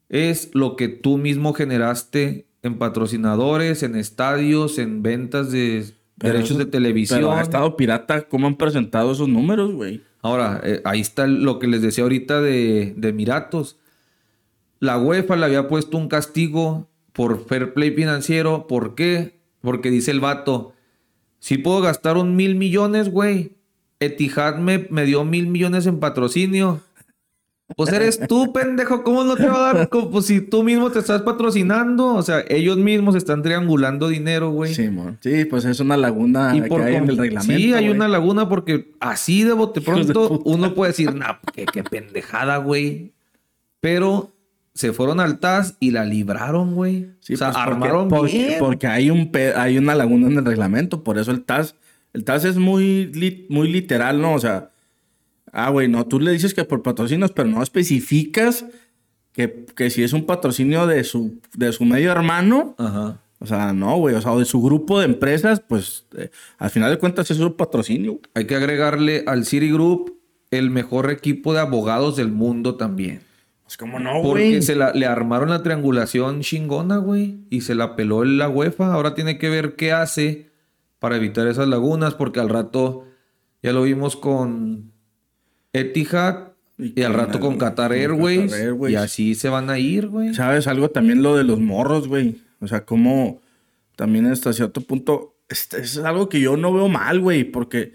es lo que tú mismo generaste en patrocinadores, en estadios, en ventas de Pero derechos eso- de televisión. Pero ha estado pirata, ¿cómo han presentado esos números, güey? Ahora, eh, ahí está lo que les decía ahorita de, de Emiratos. La UEFA le había puesto un castigo por fair play financiero. ¿Por qué? Porque dice el vato, si puedo gastar un mil millones, güey. Etihad me, me dio mil millones en patrocinio. Pues eres tú, pendejo. ¿Cómo no te va a dar? Pues si tú mismo te estás patrocinando. O sea, ellos mismos están triangulando dinero, güey. Sí. Sí, pues es una laguna Y que por hay en el reglamento. Sí, hay güey. una laguna porque así de bote de pronto uno puede decir, nah, qué, qué pendejada, güey. Pero se fueron al TAS y la libraron, güey. Sí, o sea, pues, armaron porque, bien. porque hay un hay una laguna en el reglamento, por eso el TAS, el TAS es muy, li- muy literal, ¿no? O sea, ah, güey, no, tú le dices que por patrocinios, pero no especificas que, que si es un patrocinio de su, de su medio hermano, Ajá. o sea, no, güey, o sea, o de su grupo de empresas, pues eh, al final de cuentas es un patrocinio. Hay que agregarle al Citigroup el mejor equipo de abogados del mundo también. Pues cómo no, Porque güey. se la, le armaron la triangulación chingona, güey. Y se la peló la UEFA. Ahora tiene que ver qué hace para evitar esas lagunas. Porque al rato ya lo vimos con Etihad. Y al rato con Qatar con Airways. Qatar Airways. Y así se van a ir, güey. ¿Sabes algo también lo de los morros, güey? O sea, como también hasta cierto punto este, es algo que yo no veo mal, güey, porque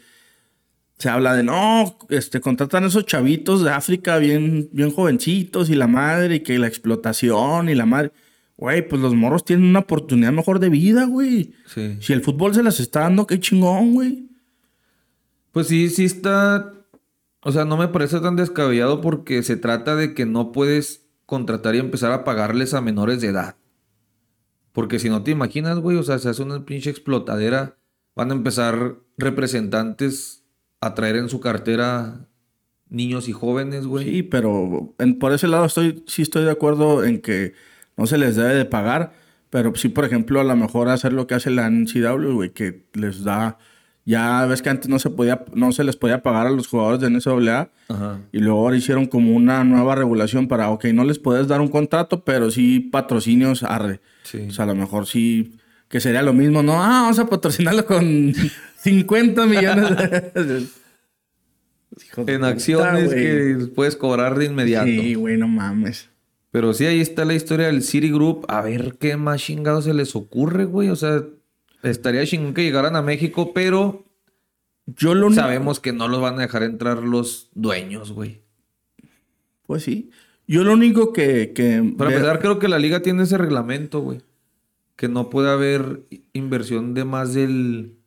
se habla de no, este, contratan a esos chavitos de África bien, bien jovencitos y la madre, y que la explotación y la madre. Güey, pues los morros tienen una oportunidad mejor de vida, güey. Sí. Si el fútbol se las está dando, qué chingón, güey. Pues sí, sí está. O sea, no me parece tan descabellado porque se trata de que no puedes contratar y empezar a pagarles a menores de edad. Porque si no te imaginas, güey, o sea, se hace una pinche explotadera. Van a empezar representantes a traer en su cartera niños y jóvenes, güey. Sí, pero en- por ese lado estoy, sí estoy de acuerdo en que no se les debe de pagar, pero sí, por ejemplo, a lo mejor hacer lo que hace la NCW, güey, que les da, ya ves que antes no se podía, no se les podía pagar a los jugadores de NCAA Ajá. y luego ahora hicieron como una nueva regulación para, ok, no les puedes dar un contrato, pero sí patrocinios arre. Sí. O sea, a lo mejor sí, que sería lo mismo, ¿no? Ah, vamos a patrocinarlo con 50 millones de... En acciones que puedes cobrar de inmediato. Sí, güey, no mames. Pero sí, ahí está la historia del City Group. A ver qué más chingados se les ocurre, güey. O sea, estaría chingón que llegaran a México, pero Yo lo sabemos que no los van a dejar entrar los dueños, güey. Pues sí. Yo lo único que... que Para empezar, creo que la liga tiene ese reglamento, güey. Que no puede haber inversión de más del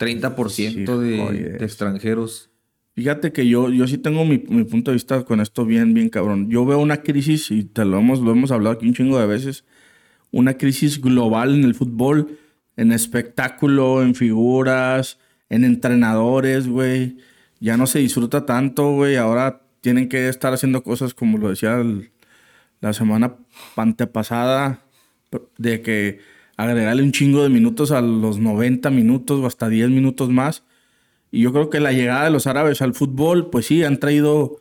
30% Sí, de extranjeros. Fíjate que yo, yo sí tengo mi, mi punto de vista con esto bien, bien cabrón. Yo veo una crisis, y te lo hemos, lo hemos hablado aquí un chingo de veces, una crisis global en el fútbol, en espectáculo, en figuras, en entrenadores, güey. Ya no se disfruta tanto, güey. Ahora tienen que estar haciendo cosas como lo decía la semana antepasada, de que agregarle un chingo de minutos a los 90 minutos o hasta 10 minutos más. Y yo creo que la llegada de los árabes al fútbol, pues sí, han traído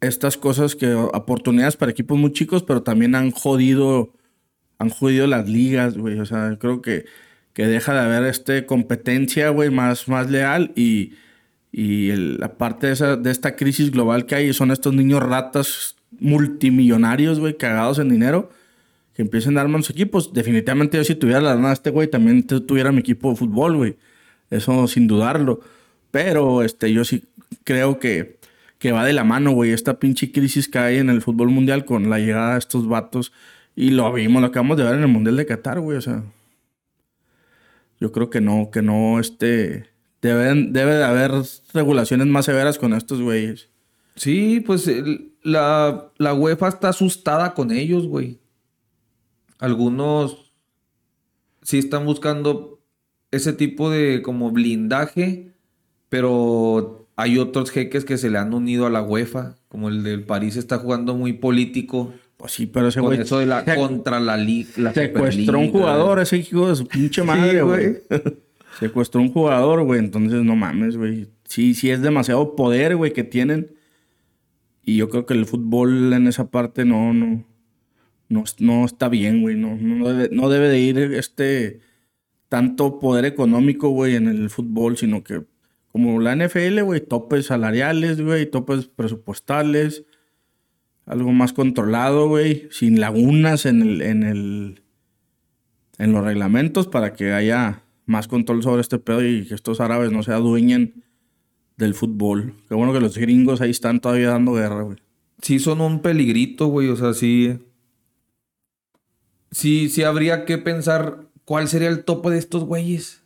estas cosas que oportunidades para equipos muy chicos, pero también han jodido, han jodido las ligas, güey. O sea, creo que, que deja de haber este competencia, güey, más, más leal y, y la parte de, esa, de esta crisis global que hay son estos niños ratas multimillonarios, güey, cagados en dinero, que empiecen a armar sus equipos. Definitivamente yo si tuviera la lana este güey, también tu- tuviera mi equipo de fútbol, güey. Eso sin dudarlo. Pero este, yo sí creo que, que va de la mano, güey. Esta pinche crisis que hay en el fútbol mundial con la llegada de estos vatos. Y lo vimos, lo acabamos de ver en el Mundial de Qatar, güey. O sea, yo creo que no, que no, este... Deben, debe de haber regulaciones más severas con estos güeyes. Sí, pues la, la UEFA está asustada con ellos, güey. Algunos sí están buscando ese tipo de como blindaje, pero hay otros jeques que se le han unido a la UEFA, como el del París está jugando muy político Pues sí, pero ese con güey... eso de la contra la liga. Secuestró un jugador, ese hijo de su pinche madre, güey. Secuestró un jugador, güey. Entonces, no mames, güey. Sí, sí es demasiado poder, güey, que tienen. Y yo creo que el fútbol en esa parte no, no, no, no está bien, güey. No, no, debe, no debe de ir este tanto poder económico, güey, en el fútbol, sino que como la NFL, güey, topes salariales, güey, topes presupuestales, algo más controlado, güey, sin lagunas en el, en el, en los reglamentos para que haya más control sobre este pedo y que estos árabes no se adueñen del fútbol. Qué bueno que los gringos ahí están todavía dando guerra, güey. Sí son un peligrito, güey. O sea, sí. Sí, sí habría que pensar cuál sería el tope de estos güeyes.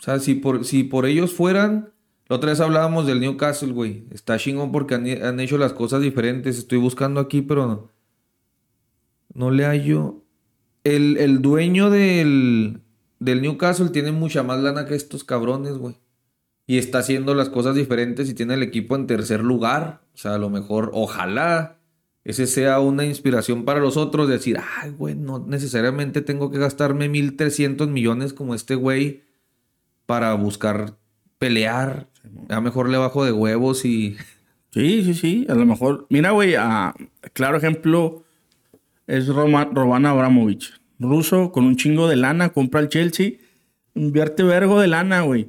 O sea, si por, si por ellos fueran. La otra vez hablábamos del Newcastle, güey. Está chingón porque han, han hecho las cosas diferentes. Estoy buscando aquí, pero no. Le hallo. El, el dueño del, del Newcastle tiene mucha más lana que estos cabrones, güey. Y está haciendo las cosas diferentes y tiene el equipo en tercer lugar. O sea, a lo mejor, ojalá ese sea una inspiración para los otros. Decir, ay, güey, no necesariamente tengo que gastarme 1.300 millones como este güey para buscar pelear. A mejor le bajo de huevos y... Sí, sí, sí. A lo mejor. Mira, güey, ah, claro ejemplo es Roma- Roman Abramovich. Ruso con un chingo de lana, compra el Chelsea, invierte vergo de lana, güey.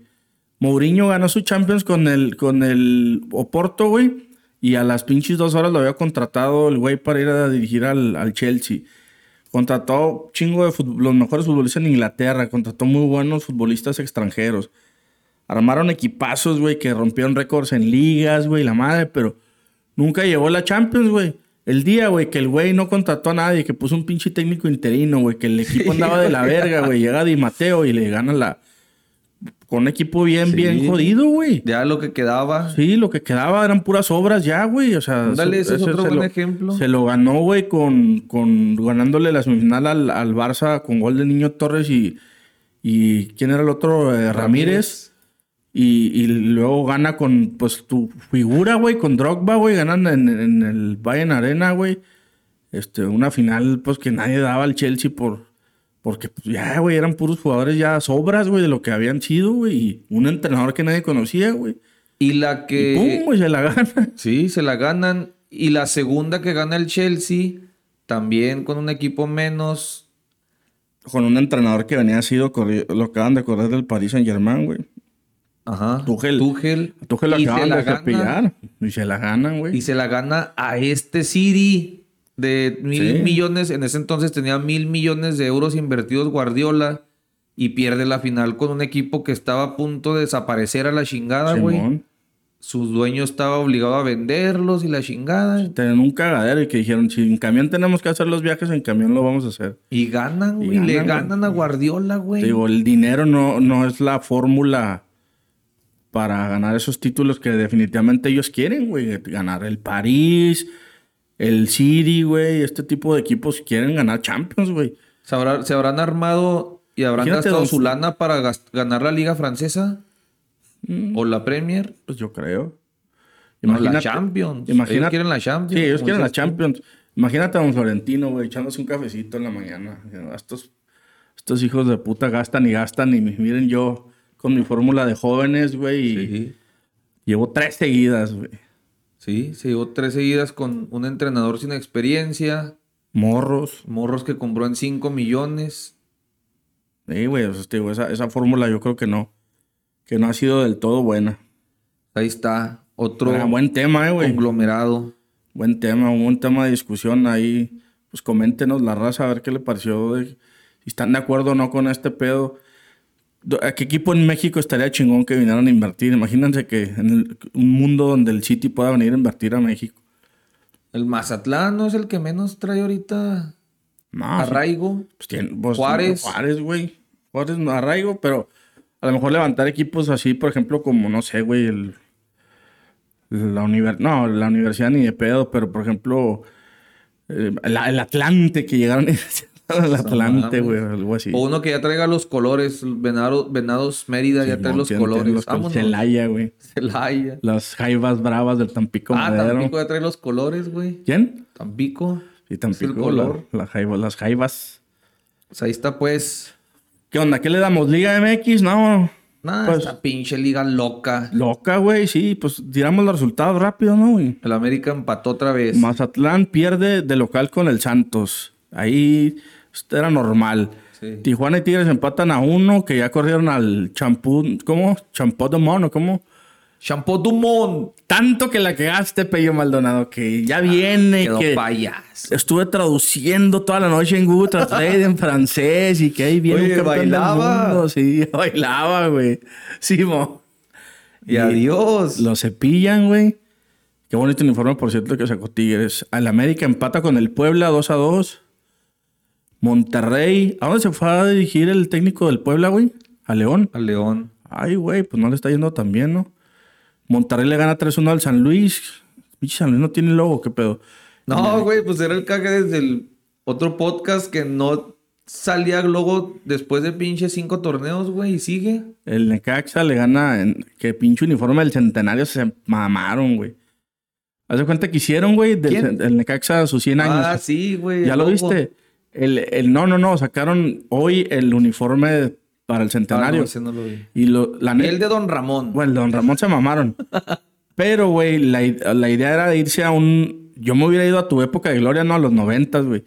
Mourinho ganó su Champions con el, con el Oporto, güey. Y a las pinches dos horas lo había contratado el güey para ir a dirigir al, al Chelsea. Contrató chingo de los mejores futbolistas en Inglaterra. Contrató muy buenos futbolistas extranjeros. Armaron equipazos, güey, que rompieron récords en ligas, güey, la madre, pero nunca llegó la Champions, güey. El día, güey, que el güey no contrató a nadie, que puso un pinche técnico interino, güey, que el equipo andaba de la verga, güey. Llega Di Mateo y le gana la. Con un equipo bien, Sí. bien jodido, güey. Ya lo que quedaba. Sí, lo que quedaba eran puras obras ya, güey. O sea, Ándale, ese es otro buen lo- ejemplo. Se lo ganó, güey, con, con ganándole la semifinal al, al Barça con gol de Niño Torres y, y ¿quién era el otro? Eh, Ramírez. Y, y luego gana con, pues, tu figura, güey, con Drogba, güey. Ganan en, en el Bayern Arena, güey. Este, una final, pues, que nadie daba al Chelsea por... Porque, pues, ya, güey, eran puros jugadores ya sobras, güey, de lo que habían sido, güey. Y un entrenador que nadie conocía, güey. Y la Y que. pum, güey, se la gana. Sí, se la ganan. Y la segunda que gana el Chelsea, también con un equipo menos. Con un entrenador que venía sido lo acaban de correr del Paris Saint Germain, güey. Ajá. Tuchel. Tuchel. Tuchel lo Y acaban de gana- cepillar. Y se la ganan, Y güey. se la gana a este City de mil Sí. millones. En ese entonces tenía mil millones de euros invertidos Guardiola. Y pierde la final con un equipo que estaba a punto de desaparecer a la chingada, güey. Simón. Su dueño estaba obligado a venderlos y la chingada. Tenían un cagadero y que dijeron, si en camión tenemos que hacer los viajes, en camión lo vamos a hacer. Y ganan, Y güey. Le ganan, a Guardiola, güey. Digo, el dinero no, no es la fórmula para ganar esos títulos que definitivamente ellos quieren, güey. Ganar el París, el City, güey. Este tipo de equipos quieren ganar Champions, güey. ¿Se, habrá- se habrán armado y habrán Imagínate, gastado don- su lana para ganar la Liga Francesa? ¿O la Premier? Pues yo creo. No, la Champions. Ellos quieren la Champions, Sí, ellos quieren la. Champions. Imagínate a don Florentino, güey, echándose un cafecito en la mañana. Estos, estos hijos de puta gastan y gastan. Y miren yo con mi fórmula de jóvenes, güey. Y Sí. llevo tres seguidas, güey. Sí, se llevó tres seguidas con un entrenador sin experiencia. Morros. Morros que compró en 5 millones. Sí, güey, o sea, te digo, esa, esa fórmula yo creo que no. Que no ha sido del todo buena. Ahí está. Otro buen tema, eh, güey. conglomerado. Buen tema, un buen tema de discusión ahí. Pues coméntenos la raza a ver qué le pareció. de- si están de acuerdo o no con este pedo. ¿A qué equipo en México estaría chingón que vinieran a invertir? Imagínense que en el- un mundo donde el City pueda venir a invertir a México. El Mazatlán no es el que menos trae ahorita No, arraigo. pues, tiene- pues, Juárez. Juárez, güey. Juárez no arraigo, pero a lo mejor levantar equipos así, por ejemplo, como, no sé, güey, el... La univer- no, la universidad ni de pedo, pero por ejemplo, eh, el, el Atlante, que llegaron al Atlante, güey, algo así. O uno que ya traiga los colores. Venado- Venados Mérida ya trae los colores. los. Celaya, güey. Celaya. Las jaivas bravas del Tampico Ah, Madero. Tampico ya trae los colores, güey. ¿Quién? Tampico. Sí, el Tampico, color. la- la jaiva- las jaivas. Pues ahí está, pues. ¿Qué onda? ¿Qué le damos? ¿Liga MX? No. Nada, Pues- esta pinche liga loca. Loca, güey, sí. Pues tiramos los resultados rápido, ¿no, güey? El América empató otra vez. Mazatlán pierde de local con el Santos. Ahí era normal. Sí. Tijuana y Tigres empatan a uno, que ya corrieron al champú. ¿Cómo? Champú de mono, ¿cómo? Champot Dumont. Tanto que la cagaste, Pello Maldonado, que ya viene. Ah, Quedó que payaso. estuve traduciendo toda la noche en Google Translate en francés y que ahí viene Oye, un campeón del bailaba. mundo. Sí, bailaba, güey. Sí, mo. Y adiós. Lo cepillan, güey. Qué bonito uniforme, por cierto, que sacó Tigres. Al América empata con el Puebla 2 a 2. Monterrey. ¿A dónde se fue a dirigir el técnico del Puebla, güey? A León. Al León. Ay, güey, pues no le está yendo tan bien, ¿no? Monterrey le gana 3-1 al San Luis. Pinche San Luis no tiene logo, ¿qué pedo? No, güey, pues era el cague desde el otro podcast que no salía luego después de pinche cinco torneos, güey, y sigue. El Necaxa le gana. En, que pinche uniforme del centenario se mamaron, güey. Haz de cuenta que hicieron, güey, del el Necaxa a sus 100 años. Ah, sí, güey. ¿Ya lo logo. viste? El, el, no, no, no. Sacaron hoy el uniforme para el Ah, centenario. no, ese no lo vi. Y lo, la el de Don Ramón. Bueno, el Don Ramón se mamaron. Pero, güey, la, la idea era de irse a un. Yo me hubiera ido a tu época de gloria, no a los noventas, güey.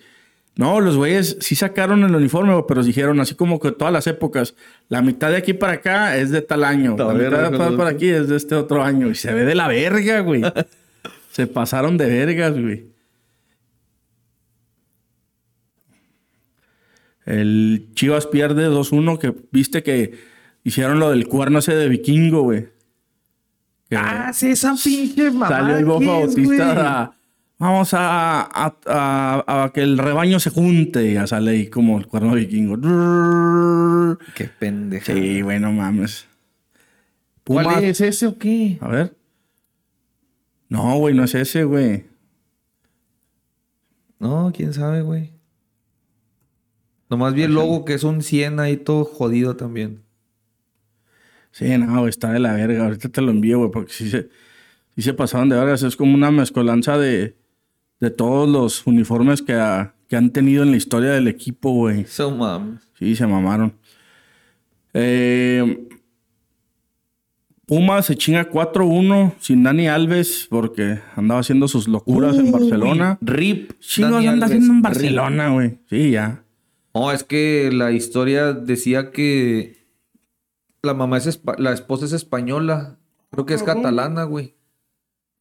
No, los güeyes sí sacaron el uniforme, pero dijeron así como que todas las épocas. La mitad de aquí para acá es de tal año. La La, mitad de con para aquí es de este otro año. Y se ve de la verga, güey. se pasaron de vergas, güey. El Chivas pierde 2-1, que viste que hicieron lo del cuerno ese de vikingo, güey. Que- Ah, sí, esa pinche mamá. Salió el Bautista a, vamos a, a- a- a que el rebaño se junte. Y ya sale ahí como el cuerno vikingo. Qué pendeja. Sí, güey, no mames. ¿Cuál es ese o qué? A ver. No, güey, no es ese, güey. No, quién sabe, güey. Nomás vi el logo que es un 100 ahí todo jodido también. Sí, no, está de la verga. Ahorita te lo envío, güey, porque sí se, sí se pasaron de vergas. Es como una mezcolanza de, de todos los uniformes que, ha- que han tenido en la historia del equipo, güey. So mames. Sí, se mamaron. Eh, Puma se chinga 4-1 sin Dani Alves porque andaba haciendo sus locuras en Barcelona. Rip. Chingos anda Alves, haciendo en. Barcelona, güey. Sí, ya. No, es que la historia decía que la mamá es la esposa es española. Creo que es catalana, güey.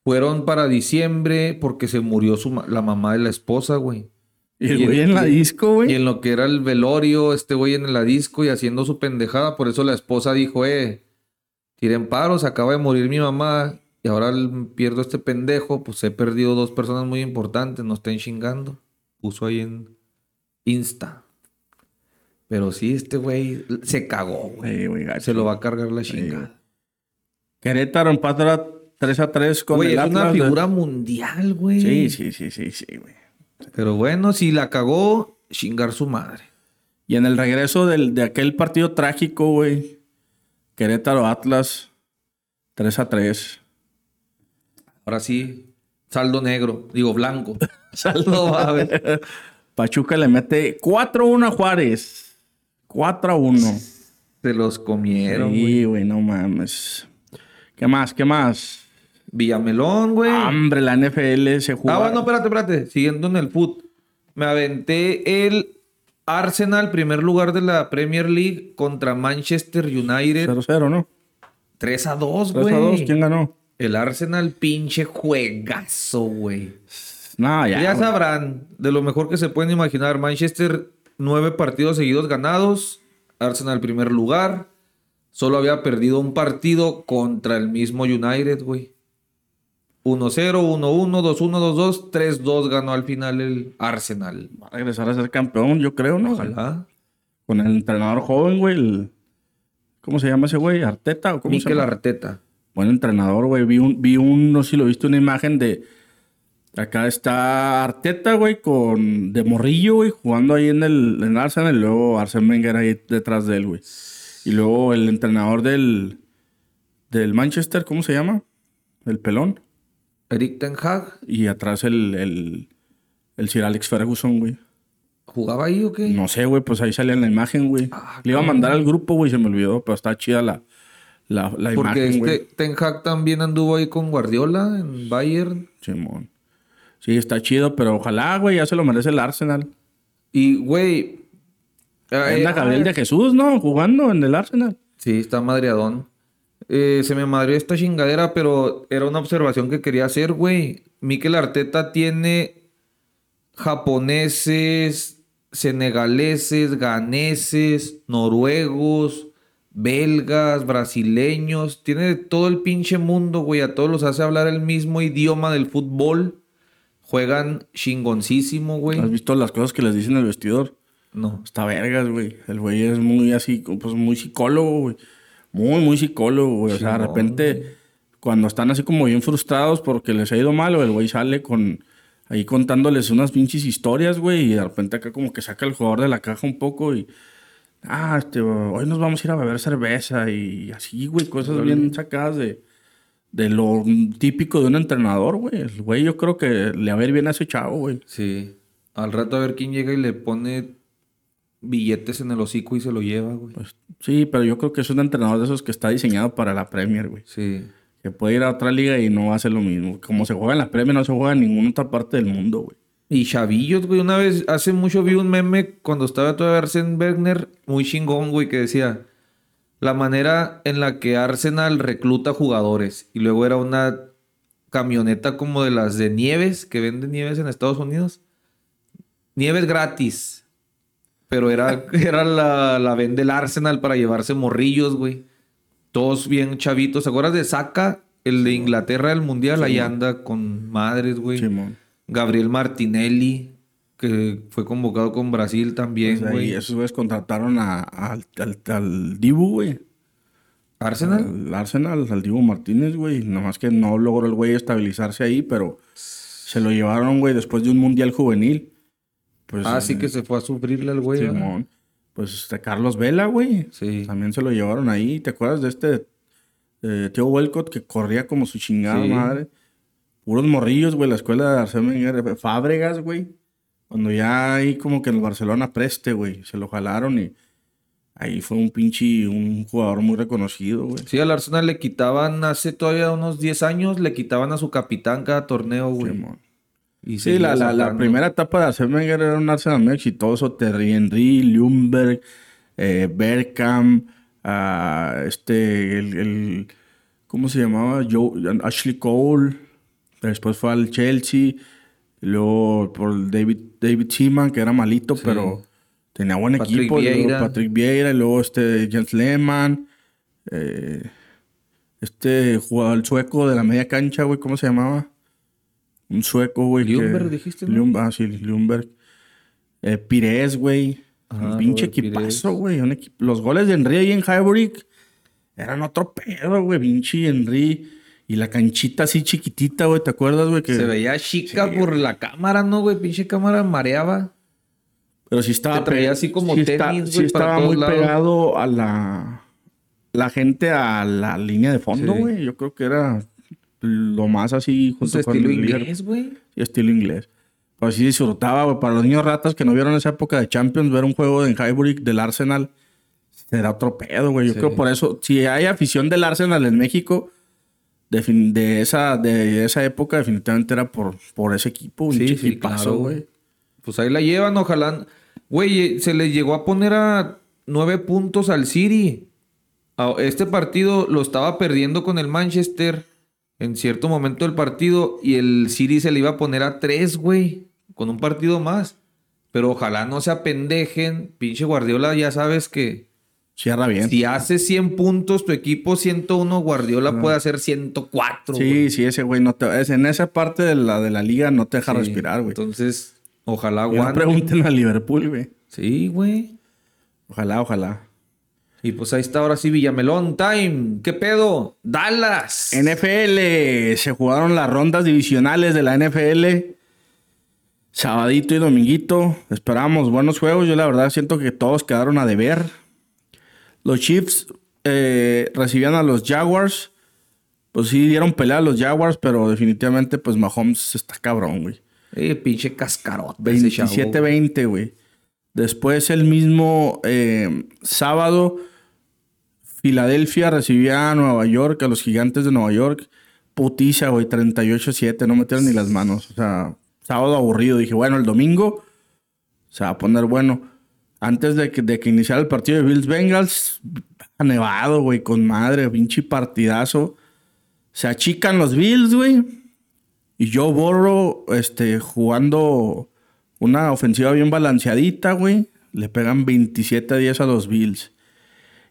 Fueron para diciembre porque se murió su ma- la mamá de la esposa, güey. Y el Y güey en la y- disco, Y güey. en lo que era el velorio, este güey en la disco y haciendo su pendejada. Por eso la esposa dijo, eh, tiren paros, acaba de morir mi mamá. Y ahora pierdo este pendejo. Pues he perdido dos personas muy importantes, no estén chingando. Puso ahí en Insta. Pero sí, este güey se cagó, güey. Sí. Se lo va a cargar la chingada. Querétaro empata 3 a 3 con Güey, el es una Atlas. figura mundial, güey. Sí, sí, sí, sí, sí, güey. Pero bueno, si la cagó, chingar su madre. Y en el regreso del, de aquel partido trágico, güey. Querétaro Atlas 3 a 3. Ahora sí, saldo negro, digo blanco. Saldo a ver. Pachuca le mete 4-1 a Juárez. 4-1. Se los comieron. Sí, güey, no mames. ¿Qué más? ¿Qué más? Villamelón, güey. Ah, Hombre, la NFL se juega. bueno, espérate, espérate. Siguiendo en el foot. Me aventé el Arsenal, primer lugar de la Premier League, contra Manchester United. 0-0, ¿no? 3 a 2, 3 güey. a 2. ¿Quién ganó? El Arsenal, pinche juegazo, güey. No, ya. Ya, sabrán, de lo mejor que se pueden imaginar. Manchester, nueve partidos seguidos ganados. Arsenal, primer lugar. Solo había perdido un partido contra el mismo United, güey. 1-0, 1-1, 2-1, 2-2, 3-2 ganó al final el Arsenal. Va a regresar a ser campeón, yo creo, ¿no? Ojalá. Con el entrenador joven, güey. el- ¿Cómo se llama ese güey? ¿Arteta o cómo se llama? Arteta. Buen entrenador, güey. Vi un, vi un, no sé si lo viste, una imagen de. Acá está Arteta, güey, con. de morrillo, güey, jugando ahí en el en Arsenal. Y luego Arsene Wenger ahí detrás de él, güey. Y luego el entrenador del. del Manchester, ¿cómo se llama? El pelón. Eric Ten Hag. Y atrás el. el, el Sir Alex Ferguson, güey. ¿Jugaba ahí o qué? No sé, güey, pues ahí salía en la imagen, güey. Ah, Le iba a mandar al grupo, güey, se me olvidó, pero está chida la, la, la Porque imagen, güey. este Ten Hag también anduvo ahí con Guardiola en Bayern. Simón. Sí, está chido, pero ojalá, güey, ya se lo merece el Arsenal. Y, güey. Anda Gabriel de Jesús, ¿no? Jugando en el Arsenal. Sí, está madreadón. Eh, se me madrió esta chingadera, pero era una observación que quería hacer, güey. Mikel Arteta tiene japoneses, senegaleses, ganeses, noruegos, belgas, brasileños. Tiene todo el pinche mundo, güey. A todos los hace hablar el mismo idioma del fútbol. Juegan chingoncísimo, güey. ¿Has visto las cosas que les dicen en el vestidor? No. Está vergas, güey. El güey es muy así, pues muy psicólogo, güey. Muy, muy psicólogo, güey. O sea, de repente, cuando están así como bien frustrados porque les ha ido mal, el güey sale con ahí contándoles unas pinches historias, güey. Y de repente acá como que saca el jugador de la caja un poco y. Ah, este, hoy nos vamos a ir a beber cerveza y así, güey. Cosas bien sacadas de, de lo típico de un entrenador, güey. El güey, yo creo que le va a ver bien a ese chavo, güey. Sí. Al rato a ver quién llega y le pone billetes en el hocico y se lo lleva, güey. Pues, sí, pero yo creo que es un entrenador de esos que está diseñado para la Premier, güey. Sí. Que puede ir a otra liga y no va a hacer lo mismo. Como se juega en la Premier, no se juega en ninguna otra parte del mundo, güey. Y chavillos, güey. Una vez, hace mucho vi un meme cuando estaba todavía Arsene Wenger, muy chingón, güey, que decía la manera en la que Arsenal recluta jugadores. Y luego era una camioneta como de las de Nieves, que venden Nieves en Estados Unidos. Nieves gratis. Pero era, era la, la vende el Arsenal para llevarse morrillos, güey. Todos bien chavitos. ¿Se acuerdas de Saka? El de Inglaterra del Mundial. Ahí anda con madres, güey. Gabriel Martinelli, que fue convocado con Brasil también, Pues güey. esos güeyes contrataron a- al, al, al Dibu, güey. Arsenal. Al Arsenal, al Dibu Martínez, güey. Nomás que no logró el güey estabilizarse ahí, pero se lo llevaron, güey, después de un mundial juvenil. Pues, ah, sí eh, que se fue a sufrirle al güey. Simón. Pues este Carlos Vela, güey. Sí. También se lo llevaron ahí. ¿Te acuerdas de este eh, Tío Welcott que corría como su chingada Sí. madre? Puros morrillos, güey. La escuela de Arsène. Fábregas, güey. Cuando ya ahí como que en el Barcelona preste, güey. Se lo jalaron y ahí fue un pinche, un jugador muy reconocido, güey. Sí, al Arsenal le quitaban hace todavía unos 10 años, le quitaban a su capitán cada torneo, güey. Y Sí, la, la, la primera etapa de Arsène Wenger era un Arsenal muy exitoso. Terry Henry, Ljungberg, eh, Bergkamp, ah, este, el, el- ¿cómo se llamaba? Joe, Ashley Cole. Después fue al Chelsea. Y luego por David, David Seaman, que era malito, pero tenía buen Patrick equipo. y luego Vieira. Patrick Vieira. Y luego este Jens Lehmann. eh, este jugador, sueco de la media cancha, güey, ¿cómo se llamaba? Un sueco, güey. que- Ljungberg, dijiste, ¿no? Ah, sí, Ljungberg. Eh, Pires, güey. Ajá, un pinche Robert equipazo, güey. Los goles de Henry ahí en Highbury eran otro pedo, güey. Pinche Henry. Y la canchita así chiquitita, güey. ¿Te acuerdas, güey? Que... Se veía chica Sí. por la cámara, ¿no, güey? Pinche cámara mareaba. Pero sí estaba... Te traía así como sí tenis, sí güey, para estaba muy lados. pegado a la... La gente a la línea de fondo, Sí. güey. Yo creo que era lo más así Pues junto con estilo el inglés, güey. Sí, estilo inglés. Pues sí disfrutaba, güey. Para los niños ratas que no vieron esa época de Champions, ver un juego en Highbury del Arsenal será otro pedo, güey. Yo Sí. creo por eso, si hay afición del Arsenal en México, defin- de, esa, de esa época, definitivamente era por, por ese equipo. Un Sí, sí, equipazo, claro, güey. Pues ahí la llevan, ojalá. Güey, eh, se le llegó a poner a nueve puntos al City. Este partido lo estaba perdiendo con el Manchester en cierto momento del partido y el City se le iba a poner a tres, güey, con un partido más. Pero ojalá no se apendejen. Pinche Guardiola, ya sabes que Cierra bien. si hace 100 puntos tu equipo 101, Guardiola puede hacer 104. güey. Sí, sí, ese güey no te... es- en esa parte de la, de la liga no te deja Sí. respirar, güey. Entonces, ojalá Ya no aguante. pregunten a Liverpool, güey. Sí, güey. Ojalá, ojalá. Y pues ahí está ahora sí Villamelón Time. ¿Qué pedo? Dallas. NFL. Se jugaron las rondas divisionales de la NFL. Sabadito y dominguito. Esperábamos buenos juegos. Yo la verdad siento que todos quedaron a deber. Los Chiefs eh, recibían a los Jaguars. Pues sí, dieron pelea a los Jaguars, pero definitivamente pues Mahomes está cabrón, güey. Eh, pinche cascarote. ese chavo. 27-20, güey. Después el mismo eh, sábado, Filadelfia recibía a Nueva York, a los gigantes de Nueva York. Putiza, güey, 38-7, no metieron ni las manos. O sea, sábado aburrido. Dije, bueno, el domingo se va a poner bueno. Antes de que, de que iniciara el partido de Bills Bengals, nevado, güey, con madre, pinche partidazo. Se achican los Bills, güey. Y Joe Burrow, este, jugando una ofensiva bien balanceadita, güey. Le pegan 27 a 10 a los Bills.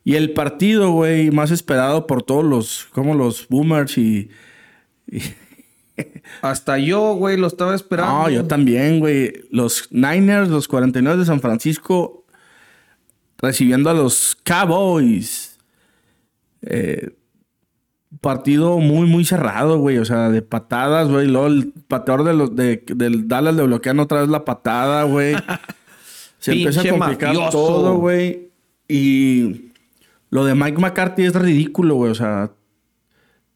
Y el partido, güey, más esperado por todos los, como los boomers y... Hasta yo, güey, lo estaba esperando. No, yo también, güey. Los Niners, los 49 de San Francisco, recibiendo a los Cowboys. Eh, partido muy, muy cerrado, güey. O sea, de patadas, güey. Luego el pateador de los, de, del Dallas le bloquean otra vez la patada, güey. Se empieza a complicar mafioso. todo, güey. Y lo de Mike McCarthy es ridículo, güey. O sea,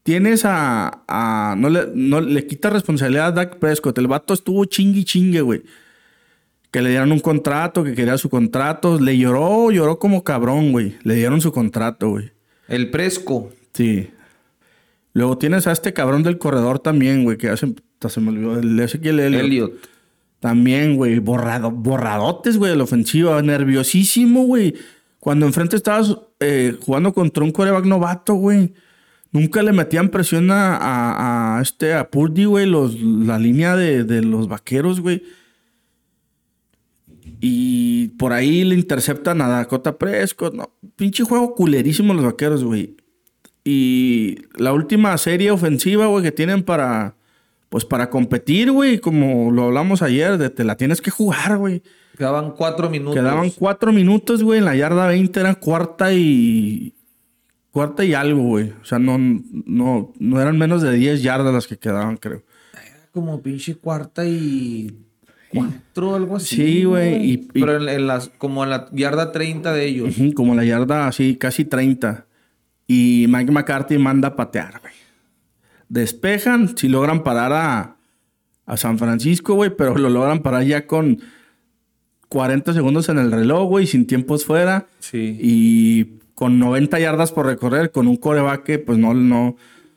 tienes a. a- no, le, no le quita responsabilidad a Dak Prescott. El vato estuvo chingue chingue, güey. Que le dieron un contrato, que quería su contrato. Le lloró, lloró como cabrón, güey. Le dieron su contrato, güey. El Presco. Sí. Luego tienes a este cabrón del corredor también, güey, que hace. Se me olvidó. El Ezequiel. Elliot. También, güey, borrado, borradotes, güey, de la ofensiva. Nerviosísimo, güey. Cuando enfrente estabas eh, jugando contra un coreback novato, güey. Nunca le metían presión a, a, a este, a Purdy, güey, los, la línea de, de los vaqueros, güey. Y por ahí le interceptan a Dakota Prescott. No, pinche juego culerísimo los vaqueros, güey. Y la última serie ofensiva, güey, que tienen para. Pues para competir, güey, como lo hablamos ayer, de te la tienes que jugar, güey. Quedaban cuatro minutos. Quedaban cuatro minutos, güey. En la yarda 20 era cuarta y. Cuarta y algo, güey. O sea, no, no, no eran menos de 10 yardas las que quedaban, creo. Como pinche cuarta y cuatro, algo así. Sí, güey. Y, y- Pero en, en las, como en la yarda 30 de ellos. Ujú, como la yarda así, casi 30. Y Mike McCarthy manda a patear, güey. Despejan, si logran parar a, a San Francisco, güey, pero lo logran parar ya con 40 segundos en el reloj, güey, sin tiempos fuera. Sí. Y con 90 yardas por recorrer, con un coreback que, pues no, no.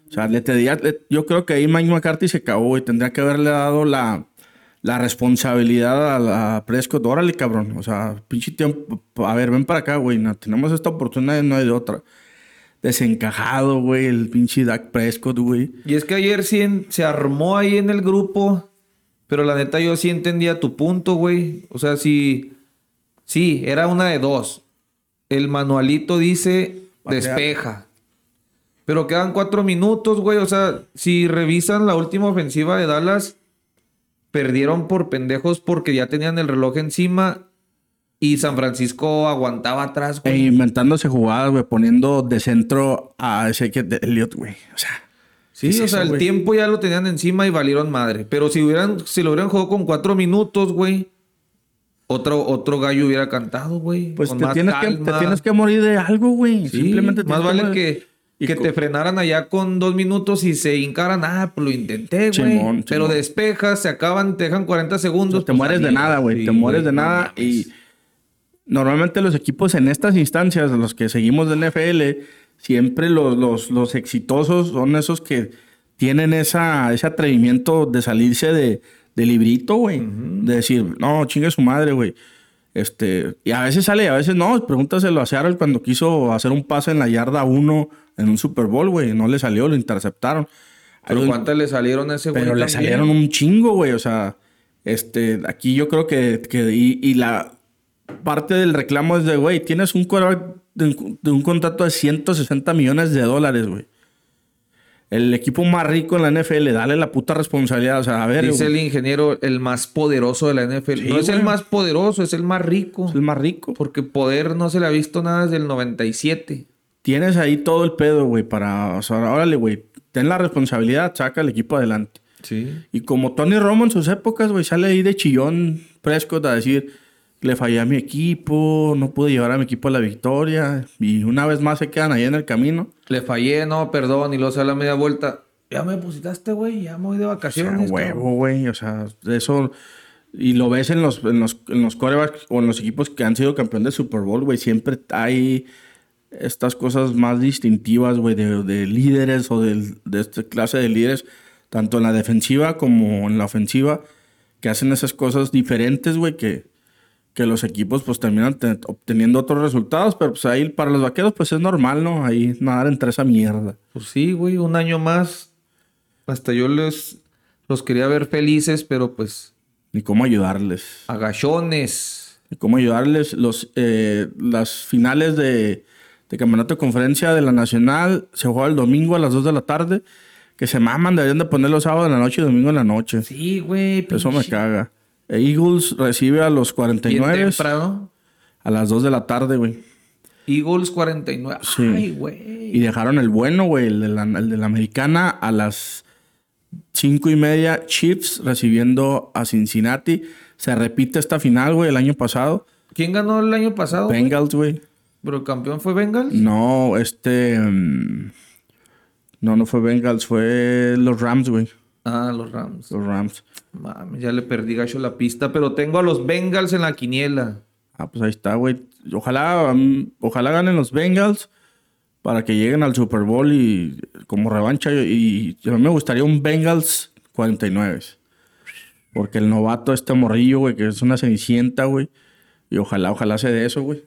O sea, le tendría- le- yo creo que ahí Mike McCarthy se cagó, güey. Tendría que haberle dado la, la responsabilidad a, la- Prescott. Órale, cabrón. O sea, pinche tiempo. A ver, ven para acá, güey. No, tenemos esta oportunidad, no hay de otra. Desencajado, güey, el pinche Dak Prescott, güey. Y es que ayer sí en- se armó ahí en el grupo, pero la neta yo sí entendía tu punto, güey. O sea, sí, sí, era una de dos. El manualito dice despeja. Pero quedan cuatro minutos, güey. O sea, si revisan la última ofensiva de Dallas, perdieron por pendejos porque ya tenían el reloj encima y San Francisco aguantaba atrás, E güey. inventándose jugadas, güey, poniendo de centro a ese que de Elliot, güey. O sea, Sí, ¿Qué es o sea, eso, el tiempo ya lo tenían encima y valieron madre. Pero si hubieran, si lo hubieran jugado con cuatro minutos, güey, otro, otro gallo hubiera cantado, güey. pues te tienes, que, te tienes que morir de algo, güey. Sí, Simplemente más vale que, y que te frenaran allá con dos minutos y se hincaran. Ah, pues lo intenté, güey. Pero despejas, se acaban, te dejan 40 segundos. te pues, mueres de nada, güey. Sí, te mueres de nada. Y normalmente los equipos en estas instancias, los que seguimos de NFL, siempre los, los, los exitosos son esos que tienen esa, ese atrevimiento de salirse de, de librito, güey. De decir, no, chingue su madre, güey. Este, y a veces sale y a veces no. Pregúntaselo a Seattle cuando quiso hacer un pase en la yarda 1 en un Super Bowl, güey. No le salió, lo interceptaron. Pero ¿cuántas le salieron a ese güey? pero le salieron un chingo, güey. O sea, este, aquí yo creo que, que y, y la parte del reclamo es de, güey, tienes un quarterback de, un- de un contrato de 160 millones de dólares, güey. El equipo más rico en la NFL, dale la puta responsabilidad. O sea, a ver, Dice el ingeniero, el más poderoso de la NFL. Sí, no es el más poderoso, es el más rico. es el más rico. Porque poder no se le ha visto nada desde el 97. Tienes ahí todo el pedo, güey, para, o sea, órale, güey, ten la responsabilidad, saca el equipo adelante. Sí. Y como Tony Romo en sus épocas, güey, sale ahí de chillón Prescott a decir, le fallé a mi equipo, no pude llevar a mi equipo a la victoria. Y una vez más se quedan ahí en el camino. Le fallé, no, perdón, y luego se da la media vuelta. Ya me depositaste, güey, ya me voy de O sea, vacaciones. cabrón. huevo, güey. O sea, eso... Y lo ves en los, en los, en los quarterbacks o en los equipos que han sido campeón de Super Bowl, güey. Siempre hay estas cosas más distintivas, güey, de, de líderes o del- de esta clase de líderes, tanto en la defensiva como en la ofensiva, que hacen esas cosas diferentes, güey, que, que los equipos pues terminan te- obteniendo otros resultados, pero pues ahí para los vaqueros pues es normal, ¿no? Ahí nadar entre esa mierda. Pues sí, güey, un año más. Hasta yo les los quería ver felices, pero pues Ni cómo ayudarles. agachones. y cómo ayudarles. Los, eh, las finales de, de campeonato de conferencia de la Nacional se juega el domingo a las 2 de la tarde. Que se maman, deberían de ponerlo sábado en la noche y domingo en la noche. Sí, güey. Eso me caga. E Eagles recibe a los Bien 49 temprano. a las 2 de la tarde, güey. Eagles 49. Sí. Ay, Y güey. dejaron el bueno, güey, el de la, el de la americana a las 5 y media. Chiefs recibiendo a Cincinnati. Se repite esta final, güey, el año pasado. ¿Quién ganó el año pasado? Bengals, güey. ¿Pero el campeón fue Bengals? No, este. mm, no, no fue Bengals, fue los Rams, güey. Ah, los Rams. Los Rams. Mames, ya le perdí gacho la pista, pero tengo a los Bengals en la quiniela. Ah, pues ahí está, güey. Ojalá, mm, ojalá ganen los Bengals para que lleguen al Super Bowl y como revancha. Y, y a mí me gustaría un Bengals 49. Porque el novato, este morrillo, güey, que es una cenicienta, güey. Y ojalá, ojalá se dé eso, güey.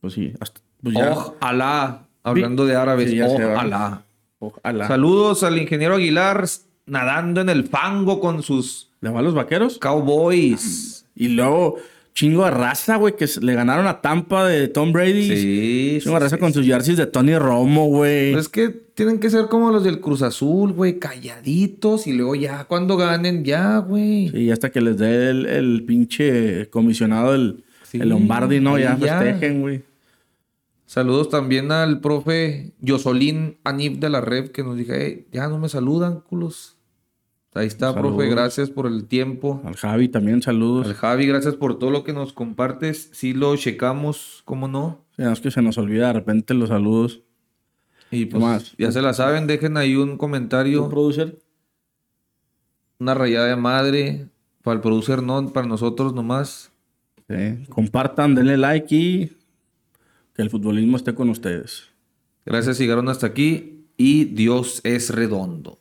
Pues sí, hasta, pues ya. Ojalá. Hablando de árabes. Sí, ojalá. Ojalá. Saludos al ingeniero Aguilar nadando en el fango con sus ¿Le va a los vaqueros? Cowboys. Y luego, chingo de raza, güey, que le ganaron a Tampa de Tom Brady. Sí. Chingo de raza sí, con sus jerseys de Tony Romo, güey. Pero es que tienen que ser como los del Cruz Azul, güey, calladitos y luego ya cuando ganen, ya, güey. Y hasta que les dé el, el pinche comisionado, el, Sí, el Lombardi, ¿no? Ya ya. festejen, güey. Saludos también al profe Yosolín Anif de la Red que nos dije, "Ey, ya no me saludan, culos. Ahí está, profe, gracias por el tiempo. Al Javi también, saludos. Al Javi, gracias por todo lo que nos compartes. Sí lo checamos, ¿cómo no? Ya es que se nos olvida de repente los saludos. Y pues más? ya se la saben, dejen ahí un comentario, producer? una rayada de madre. Para el producer no, para nosotros nomás. Sí. Compartan, denle like y que el futbolismo esté con ustedes. Gracias, llegaron hasta aquí y Dios es redondo.